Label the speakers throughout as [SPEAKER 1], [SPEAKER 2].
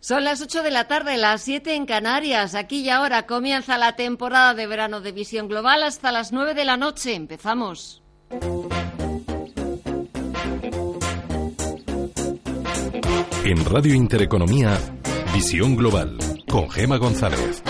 [SPEAKER 1] Son las 8 de la tarde, las 7 en Canarias. Aquí y ahora comienza la temporada de verano de Visión Global hasta las 9 de la noche. Empezamos.
[SPEAKER 2] En Radio Intereconomía, Visión Global, con Gema González.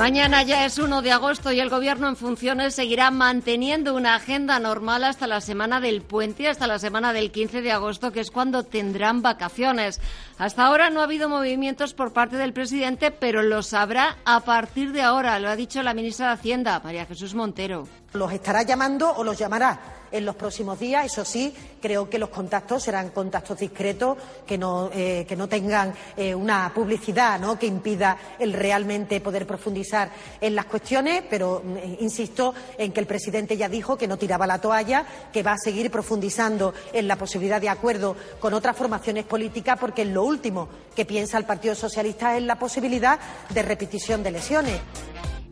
[SPEAKER 1] Mañana ya es 1 de agosto y el Gobierno en funciones seguirá manteniendo una agenda normal hasta la semana del puente, hasta la semana del 15 de agosto, que es cuando tendrán vacaciones. Hasta ahora no ha habido movimientos por parte del presidente, pero los habrá a partir de ahora, lo ha dicho la ministra de Hacienda, María Jesús Montero.
[SPEAKER 3] Los estará llamando o los llamará en los próximos días. Eso sí, creo que los contactos serán contactos discretos, que no, eh, que no tengan eh, una publicidad que impida el realmente poder profundizar en las cuestiones, pero eh, insisto en que el presidente ya dijo que no tiraba la toalla, que va a seguir profundizando en la posibilidad de acuerdo con otras formaciones políticas, porque lo último que piensa el Partido Socialista es la posibilidad de repetición de lesiones.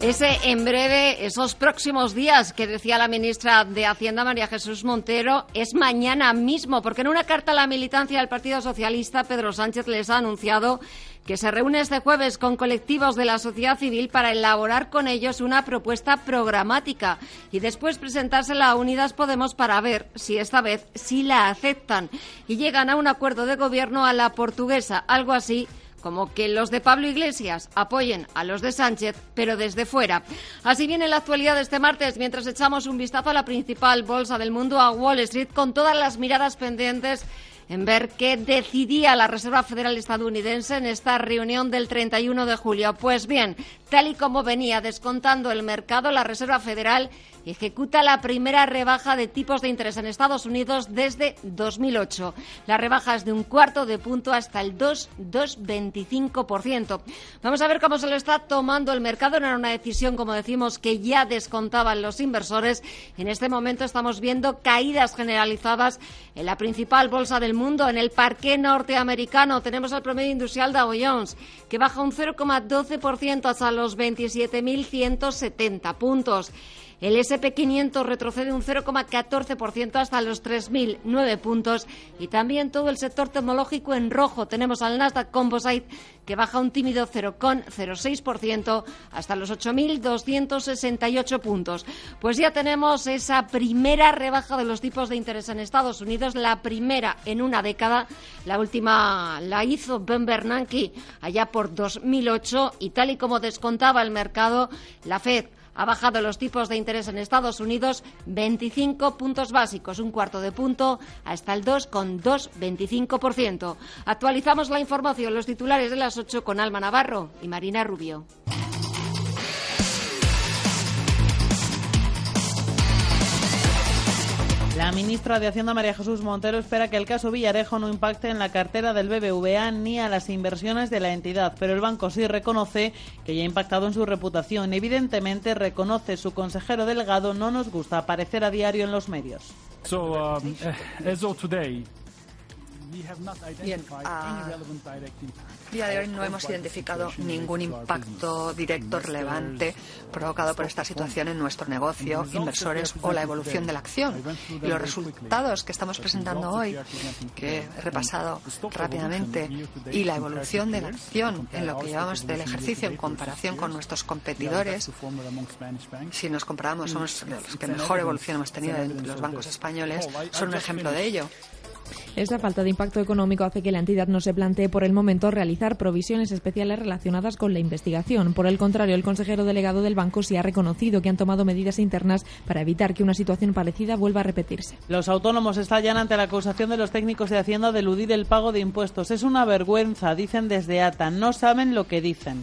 [SPEAKER 1] Ese en breve, esos próximos días que decía la ministra de Hacienda María Jesús Montero, es mañana mismo, porque en una carta a la militancia del Partido Socialista, Pedro Sánchez les ha anunciado que se reúne este jueves con colectivos de la sociedad civil para elaborar con ellos una propuesta programática y después presentársela a Unidas Podemos para ver si esta vez sí la aceptan. Y llegan a un acuerdo de gobierno a la portuguesa, algo así como que los de Pablo Iglesias apoyen a los de Sánchez, pero desde fuera. Así viene la actualidad de este martes, mientras echamos un vistazo a la principal bolsa del mundo, a Wall Street, con todas las miradas pendientes en ver qué decidía la Reserva Federal estadounidense en esta reunión del 31 de julio. Pues bien, tal y como venía descontando el mercado, la Reserva Federal ejecuta la primera rebaja de tipos de interés en Estados Unidos desde 2008. La rebaja es de un cuarto de punto hasta el 2,25%. Vamos a ver cómo se lo está tomando el mercado. Era una decisión, como decimos, que ya descontaban los inversores. En este momento estamos viendo caídas generalizadas en la principal bolsa del mundo, en el parque norteamericano. Tenemos el promedio industrial Dow Jones, que baja un 0,12% hasta los 27.170 puntos. El SP500 retrocede un 0,14% hasta los 3.009 puntos y también todo el sector tecnológico en rojo. Tenemos al Nasdaq Composite que baja un tímido 0,06% hasta los 8.268 puntos. Pues ya tenemos esa primera rebaja de los tipos de interés en Estados Unidos, la primera en una década. La última la hizo Ben Bernanke allá por 2008 y tal y como descontaba el mercado, la Fed ha bajado los tipos de interés en Estados Unidos 25 puntos básicos, un cuarto de punto, hasta el 2,225%. Actualizamos la información, los titulares de las 8 con Alma Navarro y Marina Rubio.
[SPEAKER 4] La ministra de Hacienda María Jesús Montero espera que el caso Villarejo no impacte en la cartera del BBVA ni a las inversiones de la entidad, pero el banco sí reconoce que ya ha impactado en su reputación. Evidentemente, reconoce su consejero delegado, no nos gusta aparecer a diario en los medios.
[SPEAKER 5] Um,
[SPEAKER 6] Bien, a día de hoy no hemos identificado ningún impacto directo relevante provocado por esta situación en nuestro negocio, inversores o la evolución de la acción. Y los resultados que estamos presentando hoy, que he repasado rápidamente, y la evolución de la acción en lo que llevamos del ejercicio en comparación con nuestros competidores, si nos comparamos, somos los que mejor evolución hemos tenido entre los bancos españoles, son un ejemplo de ello.
[SPEAKER 7] Esta falta de impacto económico hace que la entidad no se plantee por el momento realizar provisiones especiales relacionadas con la investigación. Por el contrario, el consejero delegado del banco sí ha reconocido que han tomado medidas internas para evitar que una situación parecida vuelva a repetirse.
[SPEAKER 4] Los autónomos estallan ante la acusación de los técnicos de Hacienda de eludir el pago de impuestos. Es una vergüenza, dicen desde ATA. No saben lo que dicen.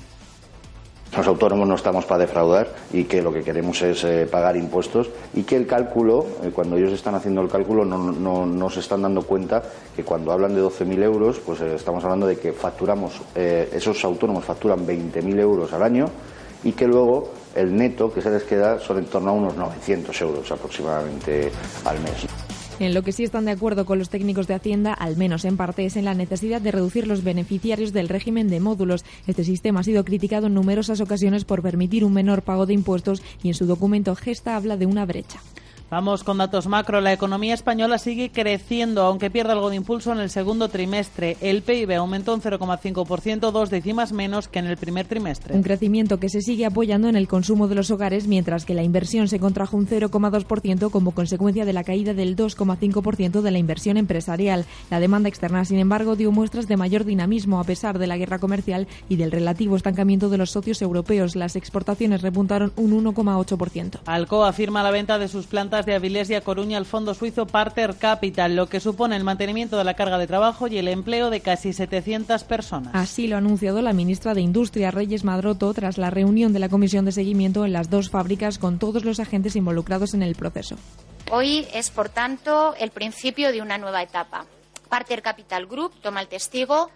[SPEAKER 8] Los autónomos no estamos para defraudar y que lo que queremos es eh, pagar impuestos y que el cálculo, eh, cuando ellos están haciendo el cálculo, no, no, se están dando cuenta que cuando hablan de 12.000 euros, pues eh, estamos hablando de que facturamos, esos autónomos facturan 20.000 euros al año y que luego el neto que se les queda son en torno a unos 900 euros aproximadamente al mes.
[SPEAKER 7] En lo que sí están de acuerdo con los técnicos de Hacienda, al menos en parte, es en la necesidad de reducir los beneficiarios del régimen de módulos. Este sistema ha sido criticado en numerosas ocasiones por permitir un menor pago de impuestos y en su documento Gesta habla de una brecha.
[SPEAKER 4] Vamos con datos macro. La economía española sigue creciendo, aunque pierde algo de impulso en el segundo trimestre. El PIB aumentó un 0,5%, dos décimas menos que en el primer trimestre.
[SPEAKER 7] Un crecimiento que se sigue apoyando en el consumo de los hogares, mientras que la inversión se contrajo un 0,2% como consecuencia de la caída del 2,5% de la inversión empresarial. La demanda externa, sin embargo, dio muestras de mayor dinamismo a pesar de la guerra comercial y del relativo estancamiento de los socios europeos. Las exportaciones repuntaron un 1,8%.
[SPEAKER 4] Alcoa afirma la venta de sus plantas de Avilés y a Coruña al fondo suizo Parter Capital, lo que supone el mantenimiento de la carga de trabajo y el empleo de casi 700 personas.
[SPEAKER 7] Así lo ha anunciado la ministra de Industria, Reyes Madroto, tras la reunión de la comisión de seguimiento en las dos fábricas con todos los agentes involucrados en el proceso.
[SPEAKER 5] Hoy es, por tanto, el principio de una nueva etapa. Parter Capital Group toma el testigo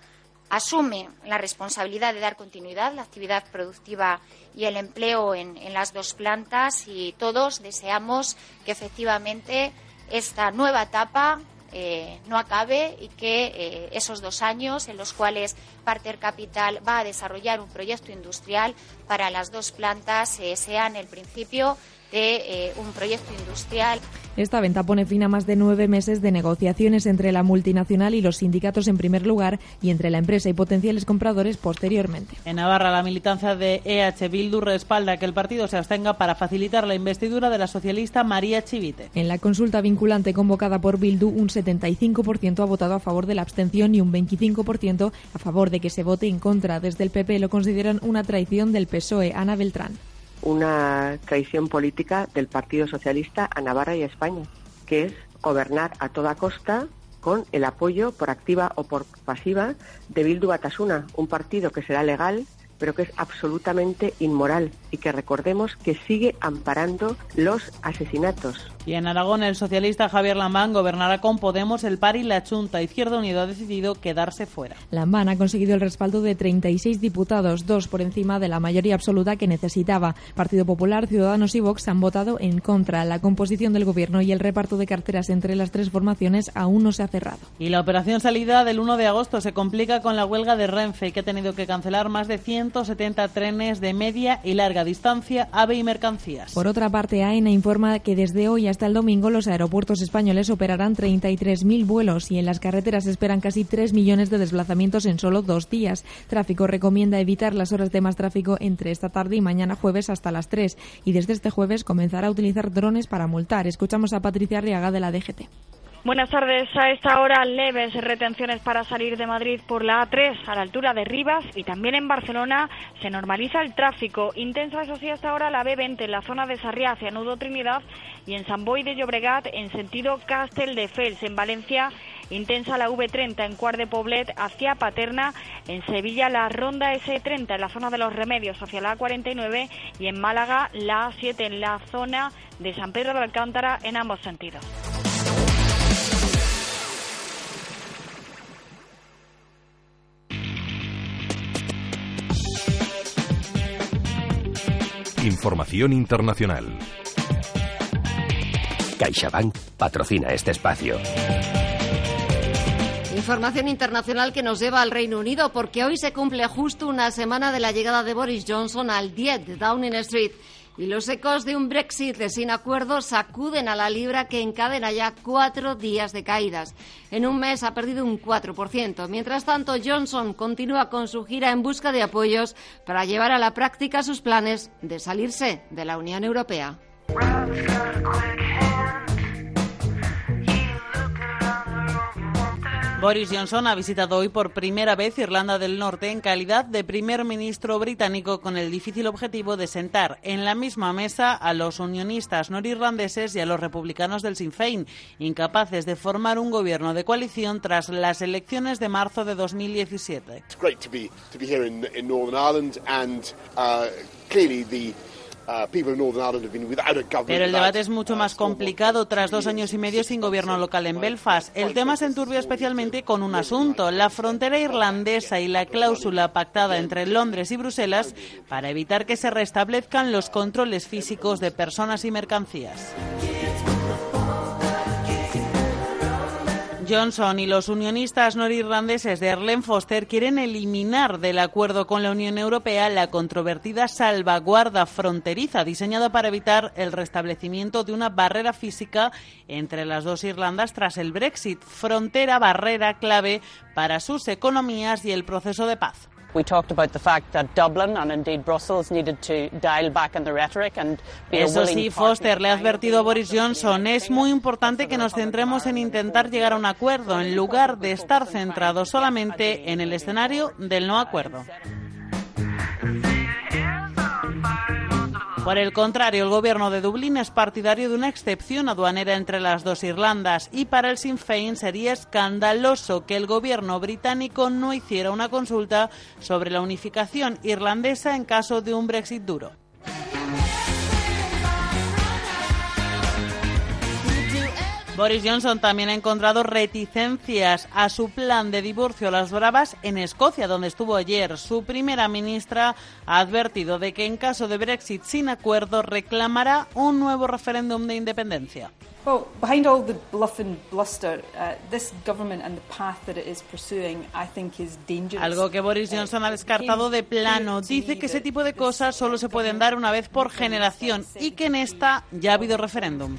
[SPEAKER 5] asume la responsabilidad de dar continuidad a la actividad productiva y el empleo en, las dos plantas y todos deseamos que efectivamente esta nueva etapa eh, no acabe y que eh, esos dos años en los cuales Parter Capital va a desarrollar un proyecto industrial para las dos plantas eh, sean el principio de un proyecto industrial
[SPEAKER 7] esta venta pone fin a más de nueve meses de negociaciones entre la multinacional y los sindicatos en primer lugar y entre la empresa y potenciales compradores posteriormente.
[SPEAKER 4] En Navarra, la militancia de EH Bildu respalda que el partido se abstenga para facilitar la investidura de la socialista María Chivite.
[SPEAKER 7] En la consulta vinculante convocada por Bildu, un 75% ha votado a favor de la abstención y un 25% a favor de que se vote en contra. Desde el PP lo consideran una traición del PSOE. Ana Beltrán
[SPEAKER 9] una traición política del Partido Socialista a Navarra y a España, que es gobernar a toda costa con el apoyo por activa o por pasiva de Bildu Batasuna, un partido que será legal pero que es absolutamente inmoral y que recordemos que sigue amparando los asesinatos.
[SPEAKER 4] Y en Aragón, el socialista Javier Lambán gobernará con Podemos, el PAR y la Junta. Izquierda Unida ha decidido quedarse fuera.
[SPEAKER 7] Lambán ha conseguido el respaldo de 36 diputados, dos por encima de la mayoría absoluta que necesitaba. Partido Popular, Ciudadanos y Vox han votado en contra. La composición del gobierno y el reparto de carteras entre las tres formaciones aún no se ha cerrado.
[SPEAKER 4] Y la operación salida del 1 de agosto se complica con la huelga de Renfe, que ha tenido que cancelar más de 170 trenes de media y larga distancia, AVE y mercancías.
[SPEAKER 7] Por otra parte, AENA informa que desde hoy hasta el domingo los aeropuertos españoles operarán 33.000 vuelos y en las carreteras esperan casi 3 millones de desplazamientos en solo dos días. Tráfico recomienda evitar las horas de más tráfico entre esta tarde y mañana jueves hasta las 3 y desde este jueves comenzará a utilizar drones para multar. Escuchamos a Patricia Arriaga de la DGT.
[SPEAKER 10] Buenas tardes. A esta hora leves retenciones para salir de Madrid por la A3 a la altura de Rivas y también en Barcelona se normaliza el tráfico. Intensa, eso sí, hasta ahora la B20 en la zona de Sarriá hacia Nudo Trinidad y en San Boy de Llobregat en sentido Castel de Fels. En Valencia intensa la V30 en Cuart de Poblet hacia Paterna. En Sevilla la ronda S30 en la zona de los Remedios hacia la A49 y en Málaga la A7 en la zona de San Pedro de Alcántara en ambos sentidos.
[SPEAKER 2] Información internacional.
[SPEAKER 11] CaixaBank patrocina este espacio.
[SPEAKER 1] Información internacional que nos lleva al Reino Unido porque hoy se cumple justo una semana de la llegada de Boris Johnson al 10 de Downing Street. Y los ecos de un Brexit sin acuerdo sacuden a la libra que encadena ya cuatro días de caídas. En un mes ha perdido un 4%. Mientras tanto, Johnson continúa con su gira en busca de apoyos para llevar a la práctica sus planes de salirse de la Unión Europea.
[SPEAKER 4] Boris Johnson ha visitado hoy por primera vez Irlanda del Norte en calidad de primer ministro británico con el difícil objetivo de sentar en la misma mesa a los unionistas norirlandeses y a los republicanos del Sinn Féin, incapaces de formar un gobierno de coalición tras las elecciones de marzo de 2017. Pero el debate es mucho más complicado tras dos años y medio sin gobierno local en Belfast. El tema se enturbia especialmente con un asunto, la frontera irlandesa y la cláusula pactada entre Londres y Bruselas para evitar que se restablezcan los controles físicos de personas y mercancías. Johnson y los unionistas norirlandeses de Erlen Foster quieren eliminar del acuerdo con la Unión Europea la controvertida salvaguarda fronteriza diseñada para evitar el restablecimiento de una barrera física entre las dos Irlandas tras el Brexit, frontera barrera clave para sus economías y el proceso de paz. Eso sí, Foster le ha advertido a Boris Johnson, es muy importante que nos centremos en intentar llegar a un acuerdo en lugar de estar centrados solamente en el escenario del no acuerdo. Por el contrario, el gobierno de Dublín es partidario de una excepción aduanera entre las dos Irlandas y para el Sinn Féin sería escandaloso que el gobierno británico no hiciera una consulta sobre la unificación irlandesa en caso de un Brexit duro. Boris Johnson también ha encontrado reticencias a su plan de divorcio a las bravas en Escocia, donde estuvo ayer. Su primera ministra ha advertido de que en caso de Brexit sin acuerdo reclamará un nuevo referéndum de independencia. Algo que Boris Johnson ha descartado de plano. Dice que ese tipo de cosas solo se pueden dar una vez por generación y que en esta ya ha habido referéndum.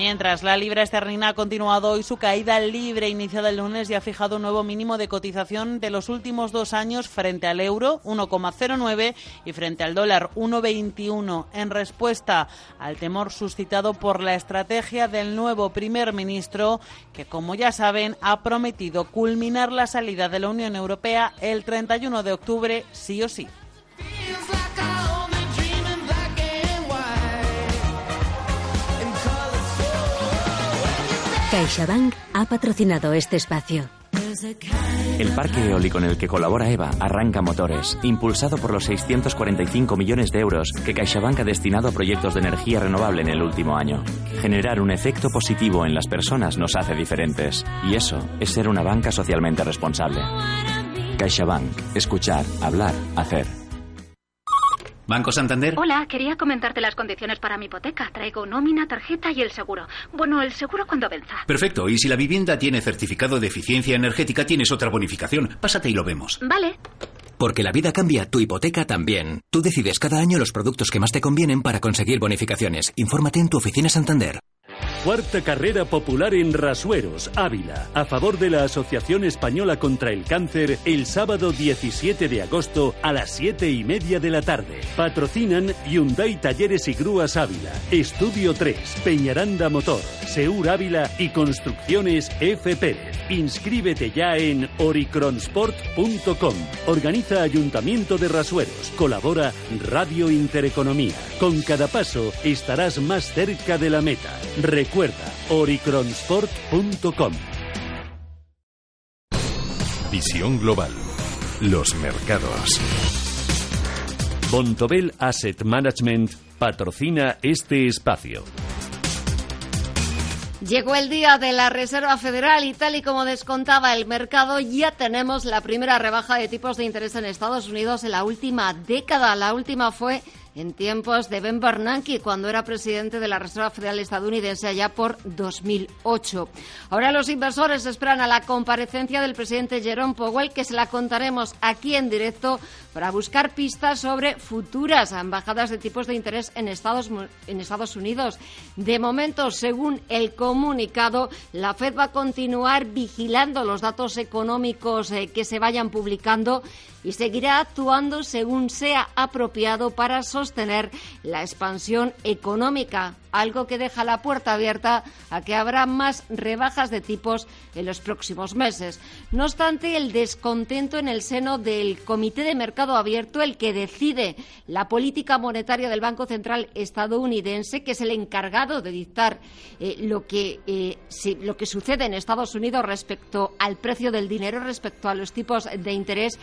[SPEAKER 4] Mientras la libra esterlina ha continuado hoy su caída libre iniciada el lunes y ha fijado un nuevo mínimo de cotización de los últimos dos años frente al euro 1,09 y frente al dólar 1,21 en respuesta al temor suscitado por la estrategia del nuevo primer ministro que, como ya saben, ha prometido culminar la salida de la Unión Europea el 31 de octubre sí o sí.
[SPEAKER 12] CaixaBank ha patrocinado este espacio.
[SPEAKER 13] El parque eólico en el que colabora EVA arranca motores, impulsado por los 645 millones de euros que CaixaBank ha destinado a proyectos de energía renovable en el último año. Generar un efecto positivo en las personas nos hace diferentes, y eso es ser una banca socialmente responsable. CaixaBank. Escuchar, hablar, hacer.
[SPEAKER 14] Banco Santander.
[SPEAKER 15] Hola, quería comentarte las condiciones para mi hipoteca. Traigo nómina, tarjeta y el seguro. Bueno, el seguro cuando venza.
[SPEAKER 14] Perfecto, y si la vivienda tiene certificado de eficiencia energética, tienes otra bonificación. Pásate y lo vemos.
[SPEAKER 15] Vale.
[SPEAKER 16] Porque la vida cambia, tu hipoteca también. Tú decides cada año los productos que más te convienen para conseguir bonificaciones. Infórmate en tu oficina Santander.
[SPEAKER 17] Cuarta carrera popular en Rasueros, Ávila, a favor de la Asociación Española contra el Cáncer, el sábado 17 de agosto a las 7 y media de la tarde. Patrocinan Hyundai Talleres y Grúas Ávila, Estudio 3, Peñaranda Motor, Seur Ávila y Construcciones F. Pérez. Inscríbete ya en oricronsport.com. Organiza Ayuntamiento de Rasueros. Colabora Radio Intereconomía. Con cada paso estarás más cerca de la meta. Recuerda, oricronsport.com.
[SPEAKER 2] Visión global. Los mercados.
[SPEAKER 17] Bontobel Asset Management patrocina este espacio.
[SPEAKER 1] Llegó el día de la Reserva Federal y tal y como descontaba el mercado, ya tenemos la primera rebaja de tipos de interés en Estados Unidos en la última década. La última fue en tiempos de Ben Bernanke, cuando era presidente de la Reserva Federal estadounidense allá por 2008. Ahora los inversores esperan a la comparecencia del presidente Jerome Powell, que se la contaremos aquí en directo para buscar pistas sobre futuras embajadas de tipos de interés en Estados, en Estados Unidos. De momento, según el comunicado, la Fed va a continuar vigilando los datos económicos eh, que se vayan publicando y seguirá actuando según sea apropiado para sostener la expansión económica algo que deja la puerta abierta a que habrá más rebajas de tipos en los próximos meses. No obstante, el descontento en el seno del Comité de Mercado Abierto, el que decide la política monetaria del Banco Central estadounidense, que es el encargado de dictar eh, lo, que, eh, lo que sucede en Estados Unidos respecto al precio del dinero, respecto a los tipos de interés,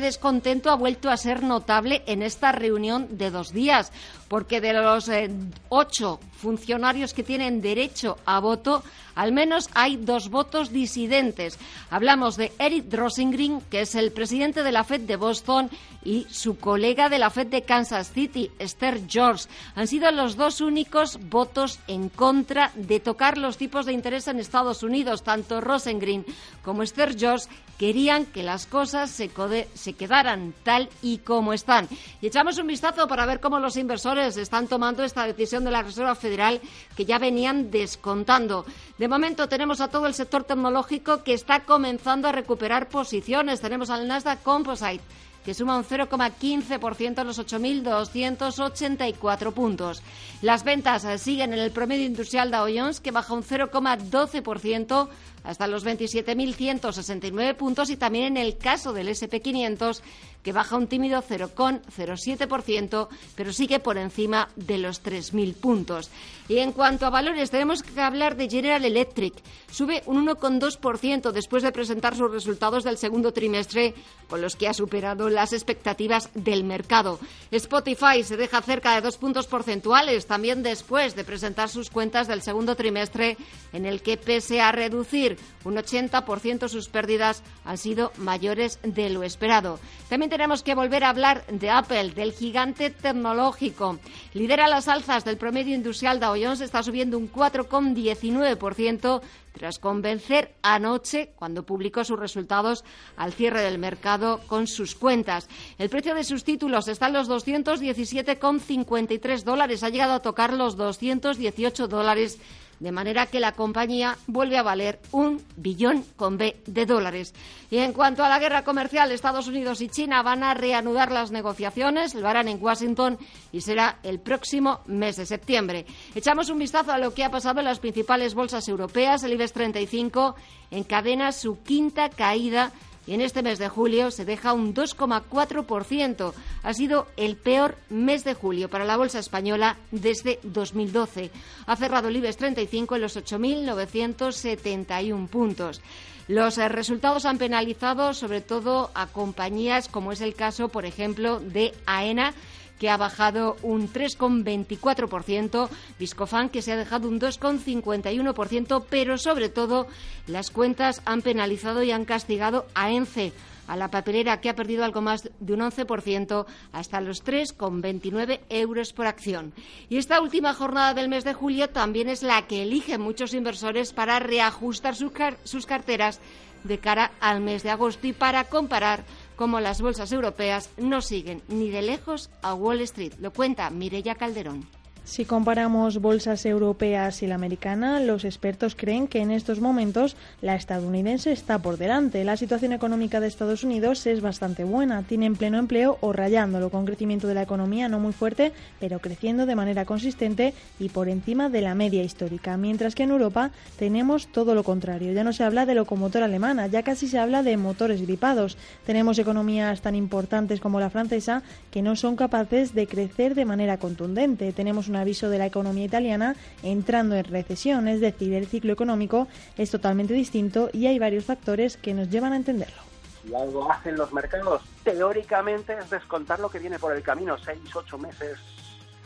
[SPEAKER 1] descontento ha vuelto a ser notable en esta reunión de dos días, porque de los eh, ocho funcionarios que tienen derecho a voto, al menos hay dos votos disidentes. Hablamos de Eric Drosengrin, que es el presidente de la Fed de Boston, y su colega de la Fed de Kansas City, Esther George. Han sido los dos únicos votos en contra de tocar los tipos de interés en Estados Unidos. Tanto Rosengren como Esther George querían que las cosas se quedaran tal y como están. Y echamos un vistazo para ver cómo los inversores están tomando esta decisión de la Reserva Federal que ya venían descontando. De momento tenemos a todo el sector tecnológico que está comenzando a recuperar posiciones. Tenemos al Nasdaq Composite que suma un 0,15% a los 8.284 puntos. Las ventas siguen en el promedio industrial Dow Jones, que baja un 0,12% hasta los 27.169 puntos y también en el caso del SP500 que baja un tímido 0,07%, pero sigue por encima de los 3.000 puntos. Y en cuanto a valores, tenemos que hablar de General Electric. Sube un 1,2% después de presentar sus resultados del segundo trimestre, con los que ha superado las expectativas del mercado. Spotify se deja cerca de dos puntos porcentuales, también después de presentar sus cuentas del segundo trimestre, en el que, pese a reducir un 80% sus pérdidas, han sido mayores de lo esperado. También tenemos que volver a hablar de Apple, del gigante tecnológico. Lidera las alzas del promedio industrial Dow Jones, está subiendo un 4,19% tras convencer anoche, cuando publicó sus resultados al cierre del mercado con sus cuentas. El precio de sus títulos está en los 217,53 dólares, ha llegado a tocar los 218 dólares de manera que la compañía vuelve a valer un billón con B de dólares. Y en cuanto a la guerra comercial, Estados Unidos y China van a reanudar las negociaciones, lo harán en Washington y será el próximo mes de septiembre. Echamos un vistazo a lo que ha pasado en las principales bolsas europeas. El IBEX 35 encadena su quinta caída y en este mes de julio se deja un 2,4%. Ha sido el peor mes de julio para la bolsa española desde 2012. Ha cerrado el IBEX 35 en los 8.971 puntos. Los eh, resultados han penalizado sobre todo a compañías como es el caso, por ejemplo, de AENA, que ha bajado un 3,24%, Viscofan que se ha dejado un 2,51%, pero sobre todo las cuentas han penalizado y han castigado a ENCE, a la papelera que ha perdido algo más de un 11% hasta los 3,29 euros por acción. Y esta última jornada del mes de julio también es la que eligen muchos inversores para reajustar sus carteras de cara al mes de agosto y para comparar cómo las bolsas europeas no siguen ni de lejos a Wall Street. Lo cuenta Mireya Calderón.
[SPEAKER 18] Si comparamos bolsas europeas y la americana, los expertos creen que en estos momentos la estadounidense está por delante. La situación económica de Estados Unidos es bastante buena, tienen pleno empleo o rayándolo, con crecimiento de la economía no muy fuerte, pero creciendo de manera consistente y por encima de la media histórica. Mientras que en Europa tenemos todo lo contrario. Ya no se habla de locomotora alemana, ya casi se habla de motores gripados. Tenemos economías tan importantes como la francesa que no son capaces de crecer de manera contundente. Tenemos una aviso de la economía italiana entrando en recesión, es decir, el ciclo económico es totalmente distinto y hay varios factores que nos llevan a entenderlo.
[SPEAKER 19] Si algo hacen los mercados, teóricamente es descontar lo que viene por el camino, seis, ocho meses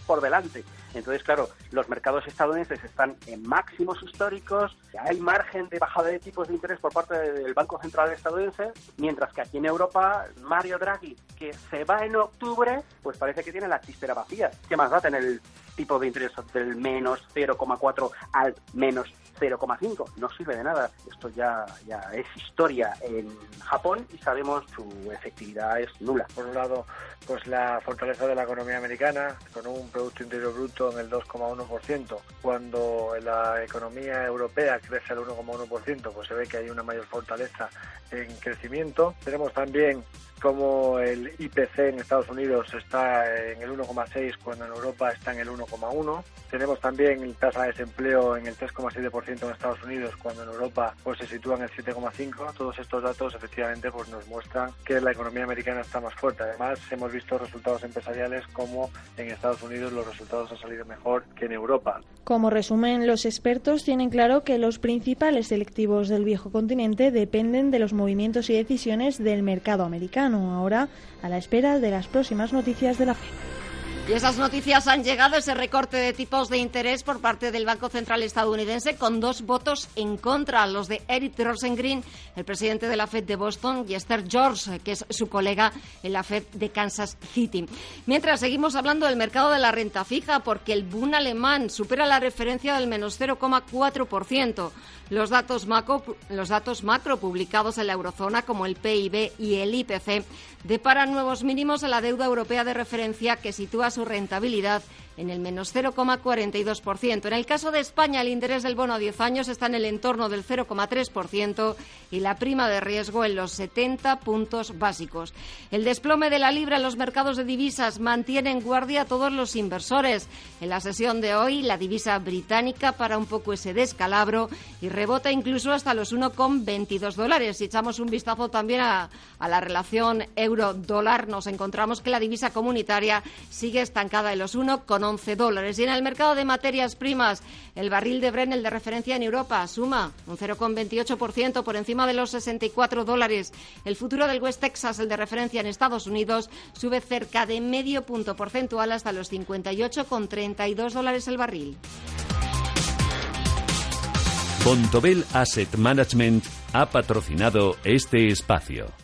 [SPEAKER 19] por delante. Entonces, claro, los mercados estadounidenses están en máximos históricos, hay margen de bajada de tipos de interés por parte del Banco Central estadounidense, mientras que aquí en Europa, Mario Draghi, que se va en octubre, pues parece que tiene la chistera vacía. ¿Qué más da tener el tipo de interés del menos 0,4 al menos 0,5. No sirve de nada. Esto ya, ya es historia en Japón y sabemos su efectividad es nula.
[SPEAKER 20] Por un lado, pues la fortaleza de la economía americana, con un Producto Interior Bruto en el 2,1%. Cuando la economía europea crece al 1,1%, pues se ve que hay una mayor fortaleza en crecimiento. Tenemos también como el IPC en Estados Unidos está en el 1,6 cuando en Europa está en el 1,1. Tenemos también tasa de desempleo en el 3,7% en Estados Unidos cuando en Europa pues se sitúa en el 7,5. Todos estos datos efectivamente pues nos muestran que la economía americana está más fuerte. Además hemos visto resultados empresariales como en Estados Unidos los resultados han salido mejor que en Europa.
[SPEAKER 18] Como resumen, los expertos tienen claro que los principales selectivos del viejo continente dependen de los movimientos y decisiones del mercado americano ahora a la espera de las próximas noticias de la FED.
[SPEAKER 1] Y esas noticias han llegado, ese recorte de tipos de interés por parte del Banco Central estadounidense con dos votos en contra, los de Eric Rosengren, el presidente de la Fed de Boston, y Esther George, que es su colega en la Fed de Kansas City. Mientras seguimos hablando del mercado de la renta fija, porque el Bund alemán supera la referencia del menos 0,4%. Los datos, macro, los datos macro publicados en la eurozona, como el PIB y el IPC, deparan nuevos mínimos en la deuda europea de referencia que sitúa su rentabilidad en el menos 0,42%. En el caso de España, el interés del bono a 10 años está en el entorno del 0,3% y la prima de riesgo en los 70 puntos básicos. El desplome de la libra en los mercados de divisas mantiene en guardia a todos los inversores. En la sesión de hoy, la divisa británica para un poco ese descalabro y rebota incluso hasta los 1,22 dólares. Si echamos un vistazo también a, a la relación euro-dólar, nos encontramos que la divisa comunitaria sigue estancada en los 1,22 11 dólares. Y en el mercado de materias primas, el barril de Bren, el de referencia en Europa, suma un 0,28% por encima de los 64 dólares. El futuro del West Texas, el de referencia en Estados Unidos, sube cerca de medio punto porcentual hasta los 58,32 dólares el barril.
[SPEAKER 17] Bontobel Asset Management ha patrocinado este espacio.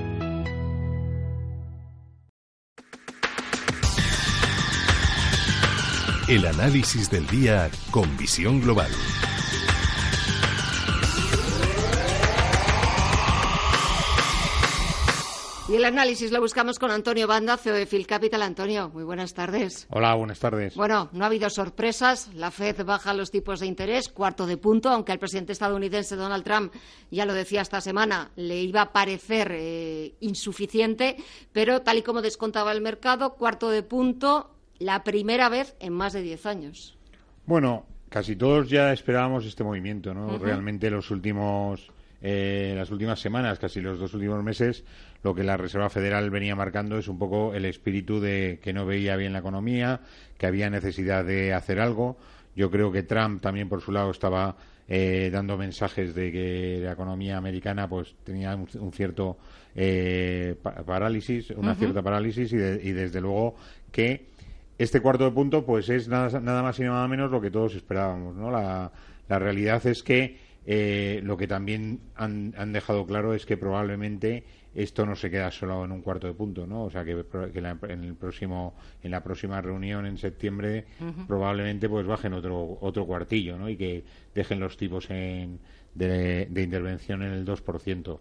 [SPEAKER 2] El análisis del día con visión global.
[SPEAKER 1] Y el análisis lo buscamos con Antonio Banda, CEO de Phil Capital. Antonio, muy buenas tardes.
[SPEAKER 21] Hola, buenas tardes.
[SPEAKER 1] Bueno, no ha habido sorpresas. La Fed baja los tipos de interés, cuarto de punto, aunque al presidente estadounidense Donald Trump, ya lo decía esta semana, le iba a parecer eh, insuficiente, pero tal y como descontaba el mercado, cuarto de punto, la primera vez en más de 10 años.
[SPEAKER 21] Bueno, casi todos ya esperábamos este movimiento, ¿no? Realmente los últimos, eh, las últimas semanas, casi los dos últimos meses, lo que la Reserva Federal venía marcando es un poco el espíritu de que no veía bien la economía, que había necesidad de hacer algo. Yo creo que Trump también por su lado estaba eh, dando mensajes de que la economía americana pues tenía un, cierto eh, parálisis, una cierta parálisis y, y desde luego que este cuarto de punto, pues es nada, nada más y nada menos lo que todos esperábamos, ¿no? La, realidad es que eh, lo que también han, dejado claro es que probablemente esto no se queda solo en un cuarto de punto, ¿no? O sea que, en el próximo, en la próxima reunión en septiembre probablemente pues bajen otro otro cuartillo, ¿no? Y que dejen los tipos de, intervención en el 2%.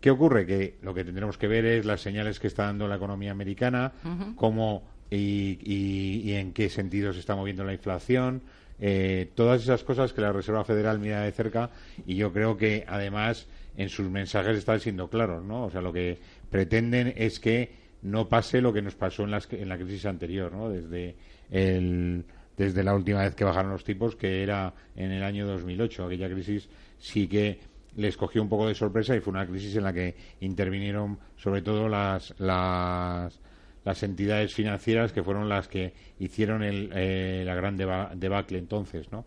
[SPEAKER 21] ¿Qué ocurre? Que lo que tendremos que ver es las señales que está dando la economía americana, cómo y, en qué sentido se está moviendo la inflación, eh, todas esas cosas que la Reserva Federal mira de cerca y yo creo que además en sus mensajes están siendo claros, ¿no? O sea, lo que pretenden es que no pase lo que nos pasó en, en la crisis anterior, ¿no? Desde desde la última vez que bajaron los tipos, que era en el año 2008. Aquella crisis sí que les cogió un poco de sorpresa y fue una crisis en la que intervinieron sobre todo las, las las entidades financieras que fueron las que hicieron el, eh, la gran debacle entonces, ¿no?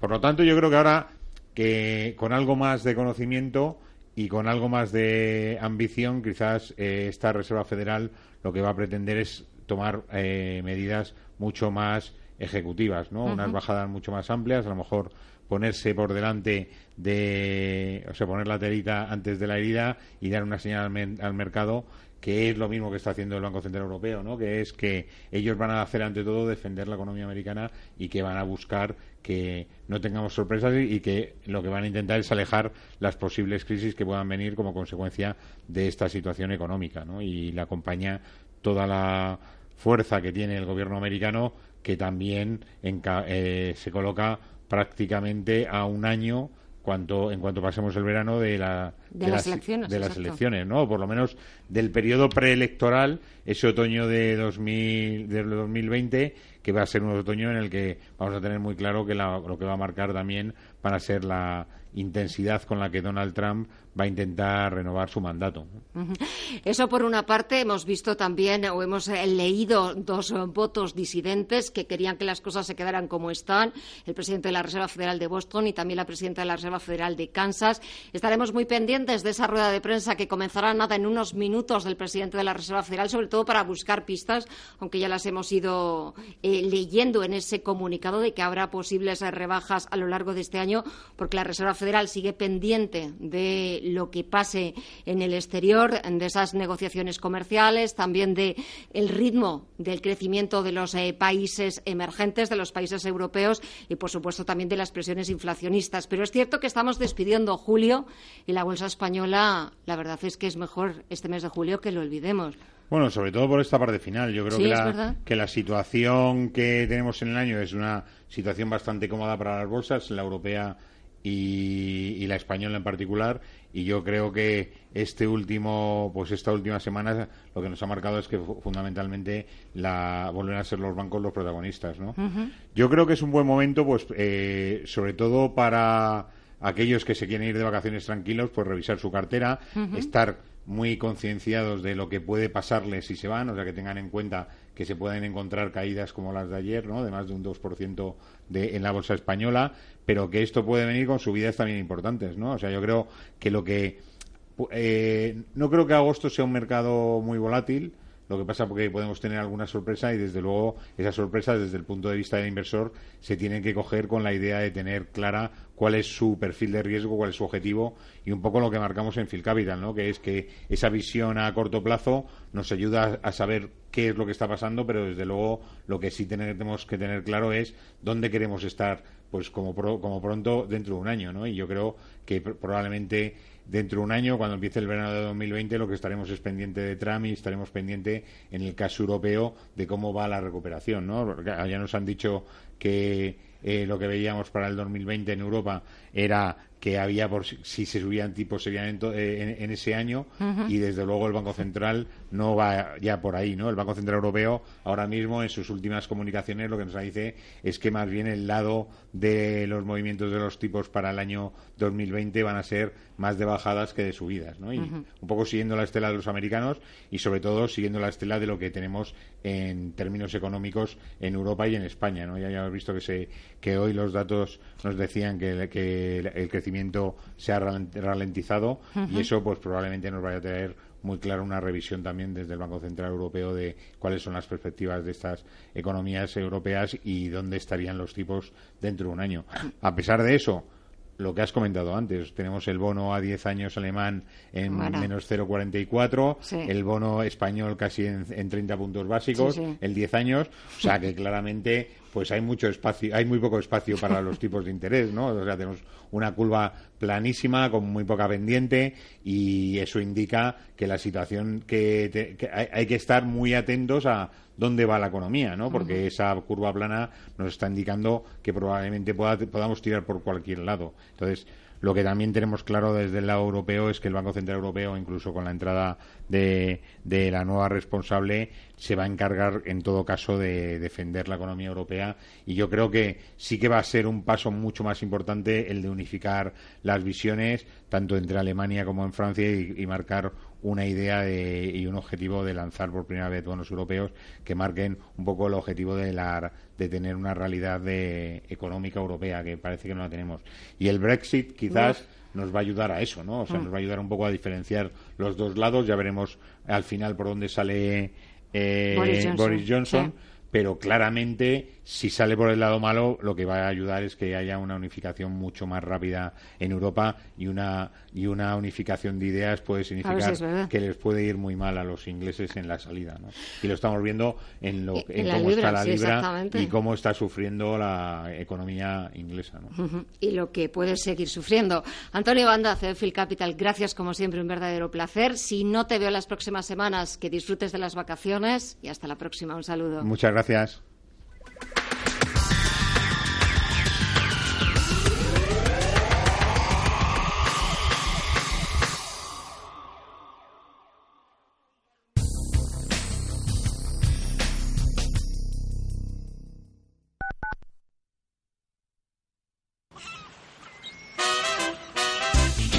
[SPEAKER 21] Por lo tanto, yo creo que ahora que con algo más de conocimiento y con algo más de ambición, quizás eh, esta Reserva Federal lo que va a pretender es tomar eh, medidas mucho más ejecutivas, ¿no? Unas bajadas mucho más amplias, a lo mejor ponerse por delante de, o sea, poner la telita antes de la herida y dar una señal al mercado que es lo mismo que está haciendo el Banco Central Europeo, ¿no? que es que ellos van a hacer ante todo defender la economía americana y que van a buscar que no tengamos sorpresas y, que lo que van a intentar es alejar las posibles crisis que puedan venir como consecuencia de esta situación económica. ¿no? Y le acompaña toda la fuerza que tiene el gobierno americano que también eh, se coloca prácticamente a un año cuanto en cuanto pasemos el verano de la
[SPEAKER 1] de, las, elecciones
[SPEAKER 21] de las elecciones no por lo menos del periodo preelectoral ese otoño de 2000 de 2020 que va a ser un otoño en el que vamos a tener muy claro que lo que va a marcar también van a ser la intensidad con la que Donald Trump va a intentar renovar su mandato.
[SPEAKER 1] Eso por una parte hemos visto también o hemos eh, leído dos eh, votos disidentes que querían que las cosas se quedaran como están, el presidente de la Reserva Federal de Boston y también la presidenta de la Reserva Federal de Kansas. Estaremos muy pendientes de esa rueda de prensa que comenzará nada en unos minutos del presidente de la Reserva Federal, sobre todo para buscar pistas, aunque ya las hemos ido eh, leyendo en ese comunicado de que habrá posibles rebajas a lo largo de este año, porque la Reserva Federal sigue pendiente de lo que pase en el exterior, de esas negociaciones comerciales, también de el ritmo del crecimiento de los eh, países emergentes, de los países europeos y, por supuesto, también de las presiones inflacionistas. Pero es cierto que estamos despidiendo julio y la bolsa española, la verdad es que es mejor este mes de julio que lo olvidemos.
[SPEAKER 21] Bueno, sobre todo por esta parte final. Yo creo que, la, que la situación que tenemos en el año es una situación bastante cómoda para las bolsas, la europea y, la española en particular. Y yo creo que este último pues esta última semana lo que nos ha marcado es que fundamentalmente la vuelven a ser los bancos los protagonistas no yo creo que es un buen momento pues eh, sobre todo para aquellos que se quieren ir de vacaciones tranquilos pues revisar su cartera estar muy concienciados de lo que puede pasarles si se van, o sea, que tengan en cuenta que se pueden encontrar caídas como las de ayer, ¿no? de más de un 2% de, en la bolsa española, pero que esto puede venir con subidas también importantes, ¿no? O sea, yo creo que lo que... Eh, no creo que agosto sea un mercado muy volátil, lo que pasa porque podemos tener alguna sorpresa y desde luego esas sorpresas desde el punto de vista del inversor se tienen que coger con la idea de tener clara cuál es su perfil de riesgo, cuál es su objetivo y un poco lo que marcamos en Phil Capital, ¿no? que es que esa visión a corto plazo nos ayuda a saber qué es lo que está pasando, pero desde luego lo que sí tenemos que tener claro es dónde queremos estar pues como, como pronto dentro de un año, ¿no? Y yo creo que probablemente dentro de un año, cuando empiece el verano de 2020, lo que estaremos es pendiente de Trump y estaremos pendiente, en el caso europeo, de cómo va la recuperación, ¿no? Ya nos han dicho que eh, lo que veíamos para el 2020 en Europa era que había por si se subían tipos serían eh, en, ese año y desde luego el Banco Central no va ya por ahí, ¿no? El Banco Central Europeo ahora mismo en sus últimas comunicaciones lo que nos dice es que más bien el lado de los movimientos de los tipos para el año 2020 van a ser más de bajadas que de subidas, ¿no? Y un poco siguiendo la estela de los americanos y sobre todo siguiendo la estela de lo que tenemos en términos económicos en Europa y en España, ¿no? Ya, hemos visto que se que hoy los datos nos decían que, que el crecimiento se ha ralentizado y eso pues probablemente nos vaya a traer muy clara una revisión también desde el Banco Central Europeo de cuáles son las perspectivas de estas economías europeas y dónde estarían los tipos dentro de un año. A pesar de eso, lo que has comentado antes. Tenemos el bono a 10 años alemán en menos 0,44, el bono español casi en, en 30 puntos básicos, el 10 años. O sea que claramente pues hay mucho espacio, hay muy poco espacio para los tipos de interés, ¿no? O sea, tenemos una curva planísima con muy poca pendiente y eso indica que la situación que, hay, que estar muy atentos a dónde va la economía, ¿no? Porque esa curva plana nos está indicando que probablemente podamos tirar por cualquier lado. Entonces, lo que también tenemos claro desde el lado europeo es que el Banco Central Europeo, incluso con la entrada de, la nueva responsable, se va a encargar en todo caso de defender la economía europea. Y yo creo que sí que va a ser un paso mucho más importante el de unificar las visiones tanto entre Alemania como en Francia y marcar una idea y un objetivo de lanzar por primera vez bonos europeos que marquen un poco el objetivo de, la, de tener una realidad de, económica europea que parece que no la tenemos. Y el Brexit quizás nos va a ayudar a eso, ¿no? O sea, mm. nos va a ayudar un poco a diferenciar los dos lados. Ya veremos al final por dónde sale eh, Boris Johnson. pero claramente si sale por el lado malo, lo que va a ayudar es que haya una unificación mucho más rápida en Europa y una y una unificación de ideas puede significar que les puede ir muy mal a los ingleses en la salida, ¿no? Y lo estamos viendo en, lo, en, cómo está la libra y cómo está sufriendo la economía inglesa, ¿no?
[SPEAKER 1] Y lo que puede seguir sufriendo. Antonio Banda, Phil Capital, gracias como siempre, un verdadero placer. Si no te veo las próximas semanas, que disfrutes de las vacaciones y hasta la próxima. Un saludo.
[SPEAKER 21] Muchas gracias.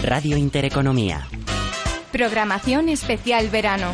[SPEAKER 22] Radio Intereconomía.
[SPEAKER 23] Programación especial verano.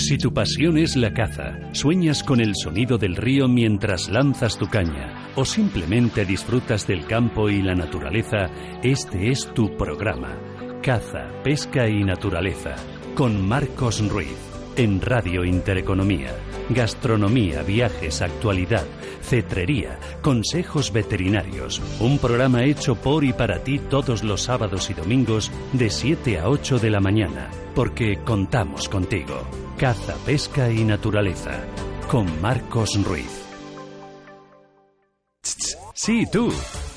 [SPEAKER 17] Si tu pasión es la caza, sueñas con el sonido del río mientras lanzas tu caña o simplemente disfrutas del campo y la naturaleza, este es tu programa. Caza, pesca y naturaleza con Marcos Ruiz en Radio Intereconomía. Gastronomía, viajes, actualidad, cetrería, consejos veterinarios. Un programa hecho por y para ti todos los sábados y domingos de 7 a 8 de la mañana, porque contamos contigo. Caza, pesca y naturaleza con Marcos Ruiz. Sí, tú.